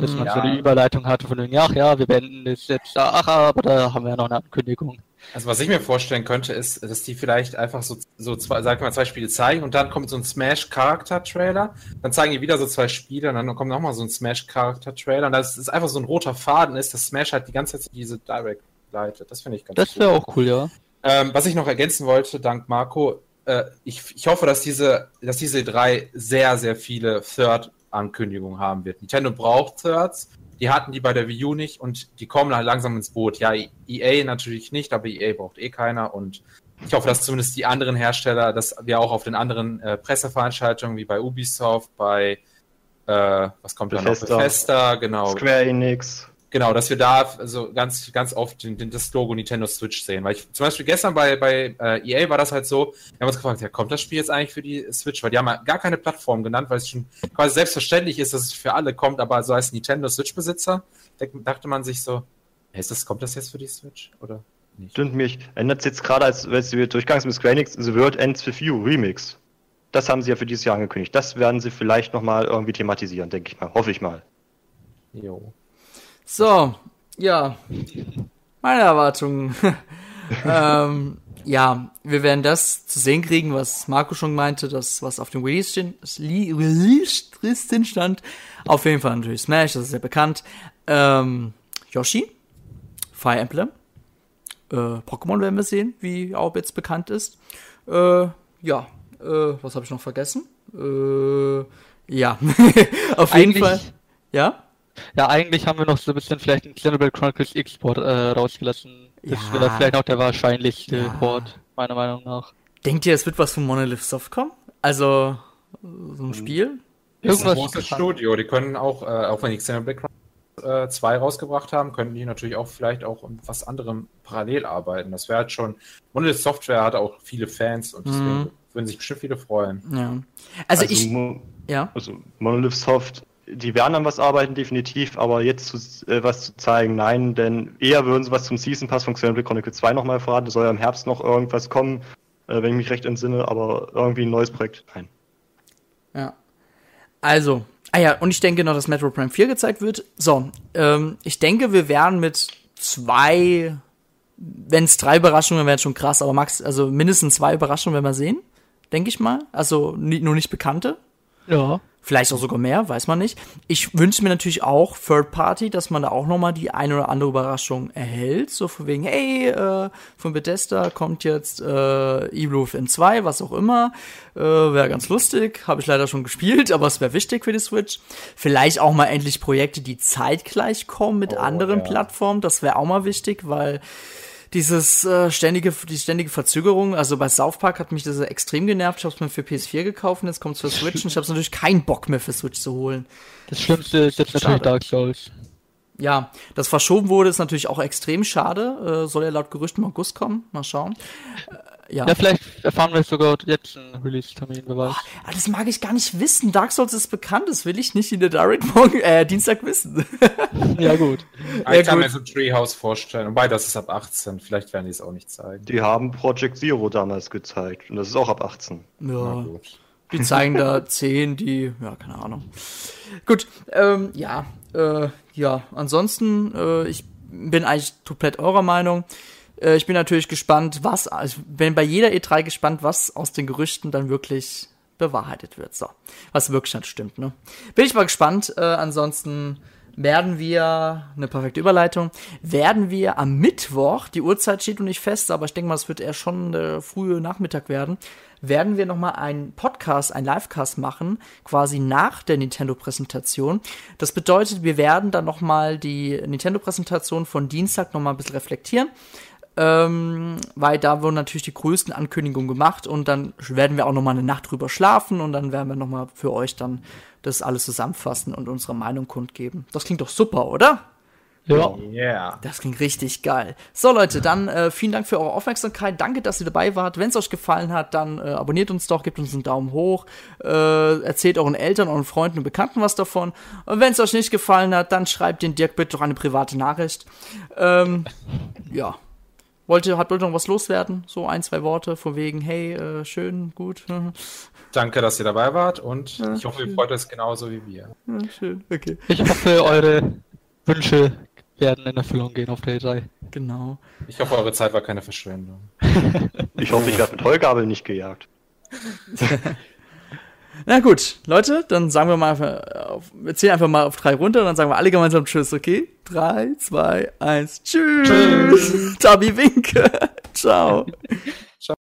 Speaker 3: dass man ja. so eine Überleitung hatte von wegen, ach ja, wir beenden das jetzt, ach, aber da haben wir ja noch eine Ankündigung.
Speaker 2: Also was ich mir vorstellen könnte, ist, dass die vielleicht einfach so, so zwei, sag mal, zwei Spiele zeigen und dann kommt so ein Smash-Charakter-Trailer, dann zeigen die wieder so zwei Spiele und dann kommt nochmal so ein Smash-Charakter-Trailer und das ist einfach so ein roter Faden ist, dass Smash halt die ganze Zeit diese Direct leitet. Das finde ich ganz
Speaker 3: Das wäre auch cool, ja.
Speaker 2: Ähm, was ich noch ergänzen wollte, dank Marco, äh, ich, ich hoffe, dass diese, dass diese drei sehr, sehr viele Third Ankündigung haben wird. Nintendo braucht Thirds, die hatten die bei der Wii U nicht und die kommen halt langsam ins Boot. Ja, EA natürlich nicht, aber EA braucht eh keiner und ich hoffe, dass zumindest die anderen Hersteller, dass wir auch auf den anderen äh, Presseveranstaltungen wie bei Ubisoft, bei äh, was kommt da noch?
Speaker 4: Bethesda,
Speaker 2: genau.
Speaker 4: Square Enix.
Speaker 2: Genau, dass wir da also ganz, ganz oft den, den, das Logo Nintendo Switch sehen. Weil ich zum Beispiel gestern bei, bei äh, EA war das halt so, wir haben uns gefragt, ja, kommt das Spiel jetzt eigentlich für die Switch? Weil die haben ja gar keine Plattform genannt, weil es schon quasi selbstverständlich ist, dass es für alle kommt, aber so als Nintendo Switch-Besitzer dachte man sich so, hey, ist das, kommt das jetzt für die Switch? Oder
Speaker 4: nicht? Stimmt, mich ändert es jetzt gerade, als wenn wir durchgangs mit Square Enix The World Ends With You Remix. Das haben sie ja für dieses Jahr angekündigt. Das werden sie vielleicht nochmal irgendwie thematisieren, denke ich mal. Hoffe ich mal.
Speaker 1: Jo. So, ja. Meine Erwartungen. ähm, ja, wir werden das zu sehen kriegen, was Marco schon meinte, das, was auf dem Release-Listen stand. Auf jeden Fall natürlich Smash, das ist ja bekannt. Ähm, Yoshi, Fire Emblem, äh, Pokémon werden wir sehen, wie auch jetzt bekannt ist. Äh, ja, äh, was habe ich noch vergessen? Äh, ja, auf jeden Fall. Ja?
Speaker 3: Ja, eigentlich haben wir noch so ein bisschen vielleicht einen Xenoblade Chronicles X-Port äh, rausgelassen. Das ja. wäre vielleicht auch der wahrscheinlichste ja. Port, meiner Meinung nach.
Speaker 1: Denkt ihr, es wird was von Monolith Soft kommen? Also, so ein Spiel?
Speaker 2: Irgendwas. Das ist ein großes Studio. Die können auch, äh, auch wenn die Xenoblade Chronicles 2 äh, rausgebracht haben, können die natürlich auch vielleicht auch um was anderem parallel arbeiten. Das wäre halt schon. Monolith Software hat auch viele Fans und deswegen mhm. würden sich bestimmt viele freuen.
Speaker 1: Ja. Also, also ich.
Speaker 4: ja. Also Monolith Soft die werden an was arbeiten, definitiv, aber jetzt zu, äh, was zu zeigen, nein, denn eher würden sie was zum Season Pass von Xenoblade Chronicle 2 nochmal verraten. Es soll ja im Herbst noch irgendwas kommen, äh, wenn ich mich recht entsinne, aber irgendwie ein neues Projekt, nein.
Speaker 1: Ja. Also, ah ja, und ich denke noch, dass Metro Prime 4 gezeigt wird. So, ähm, ich denke, wir werden mit zwei, wenn es drei Überraschungen wären, schon krass, aber max, also mindestens zwei Überraschungen werden wir sehen, denke ich mal. Also nur nicht bekannte.
Speaker 3: Ja.
Speaker 1: Vielleicht auch sogar mehr, weiß man nicht. Ich wünsche mir natürlich auch Third Party, dass man da auch nochmal die eine oder andere Überraschung erhält. So von wegen, hey, äh, von Bethesda kommt jetzt äh, Evil Within 2, was auch immer. Äh, wäre ganz lustig. Habe ich leider schon gespielt, aber es wäre wichtig für die Switch. Vielleicht auch mal endlich Projekte, die zeitgleich kommen mit oh, anderen ja. Plattformen. Das wäre auch mal wichtig, weil dieses äh, ständige, die ständige Verzögerung, also bei South Park hat mich das extrem genervt. Ich habe es mir für PS4 gekauft und jetzt kommt es für Switch und ich habe natürlich keinen Bock mehr für Switch zu holen.
Speaker 3: Das Schlimmste ist jetzt natürlich Dark Souls.
Speaker 1: Ja, das verschoben wurde, ist natürlich auch extrem schade. Äh, soll ja laut Gerüchten im August kommen. Mal schauen.
Speaker 3: Ja. ja, vielleicht erfahren wir sogar jetzt einen Release-Termin, wer weiß.
Speaker 1: Oh, das mag ich gar nicht wissen. Dark Souls ist bekannt, das will ich nicht in der Direct morgen, äh, Dienstag wissen.
Speaker 3: ja, gut.
Speaker 2: Ich kann gut. mir so Treehouse vorstellen. Wobei, das ist ab 18. Vielleicht werden die es auch nicht zeigen.
Speaker 4: Die haben Project Zero damals gezeigt und das ist auch ab 18.
Speaker 1: Ja. Die zeigen da 10, die, ja, keine Ahnung. Gut, ähm, ja, äh, ja, ansonsten, äh, ich bin eigentlich komplett eurer Meinung. Äh, ich bin natürlich gespannt, was, also bin bei jeder E3 gespannt, was aus den Gerüchten dann wirklich bewahrheitet wird. So, was wirklich dann stimmt, ne? Bin ich mal gespannt. Äh, ansonsten werden wir, eine perfekte Überleitung, werden wir am Mittwoch, die Uhrzeit steht noch nicht fest, aber ich denke mal, es wird eher schon der frühe Nachmittag werden, werden wir nochmal einen Podcast, einen Livecast machen, quasi nach der Nintendo-Präsentation. Das bedeutet, wir werden dann nochmal die Nintendo-Präsentation von Dienstag nochmal ein bisschen reflektieren ähm, weil da wurden natürlich die größten Ankündigungen gemacht und dann werden wir auch noch mal eine Nacht drüber schlafen und dann werden wir noch mal für euch dann das alles zusammenfassen und unsere Meinung kundgeben. Das klingt doch super, oder?
Speaker 2: Ja. Yeah.
Speaker 1: Das klingt richtig geil. So Leute, dann äh, vielen Dank für eure Aufmerksamkeit. Danke, dass ihr dabei wart. Wenn es euch gefallen hat, dann äh, abonniert uns doch, gebt uns einen Daumen hoch, äh, erzählt euren Eltern, euren Freunden und Bekannten was davon. Und wenn es euch nicht gefallen hat, dann schreibt den Dirk bitte doch eine private Nachricht. Ähm, ja. Wollte, hat wollte noch was loswerden? So ein, zwei Worte von wegen, hey, äh, schön, gut.
Speaker 2: Danke, dass ihr dabei wart und ja, ich hoffe, schön. ihr freut euch genauso wie wir.
Speaker 1: Ja, schön, okay.
Speaker 3: Ich hoffe, eure Wünsche werden in Erfüllung gehen auf der E3.
Speaker 1: Genau.
Speaker 2: Ich hoffe, eure Zeit war keine Verschwendung.
Speaker 4: ich hoffe, ich werde mit Heugabel nicht gejagt.
Speaker 1: Na gut, Leute, dann sagen wir mal, auf, wir zählen einfach mal auf drei runter und dann sagen wir alle gemeinsam Tschüss, okay? Drei, zwei, eins, Tschüss. Tschüss. Tabi Winke. Ciao.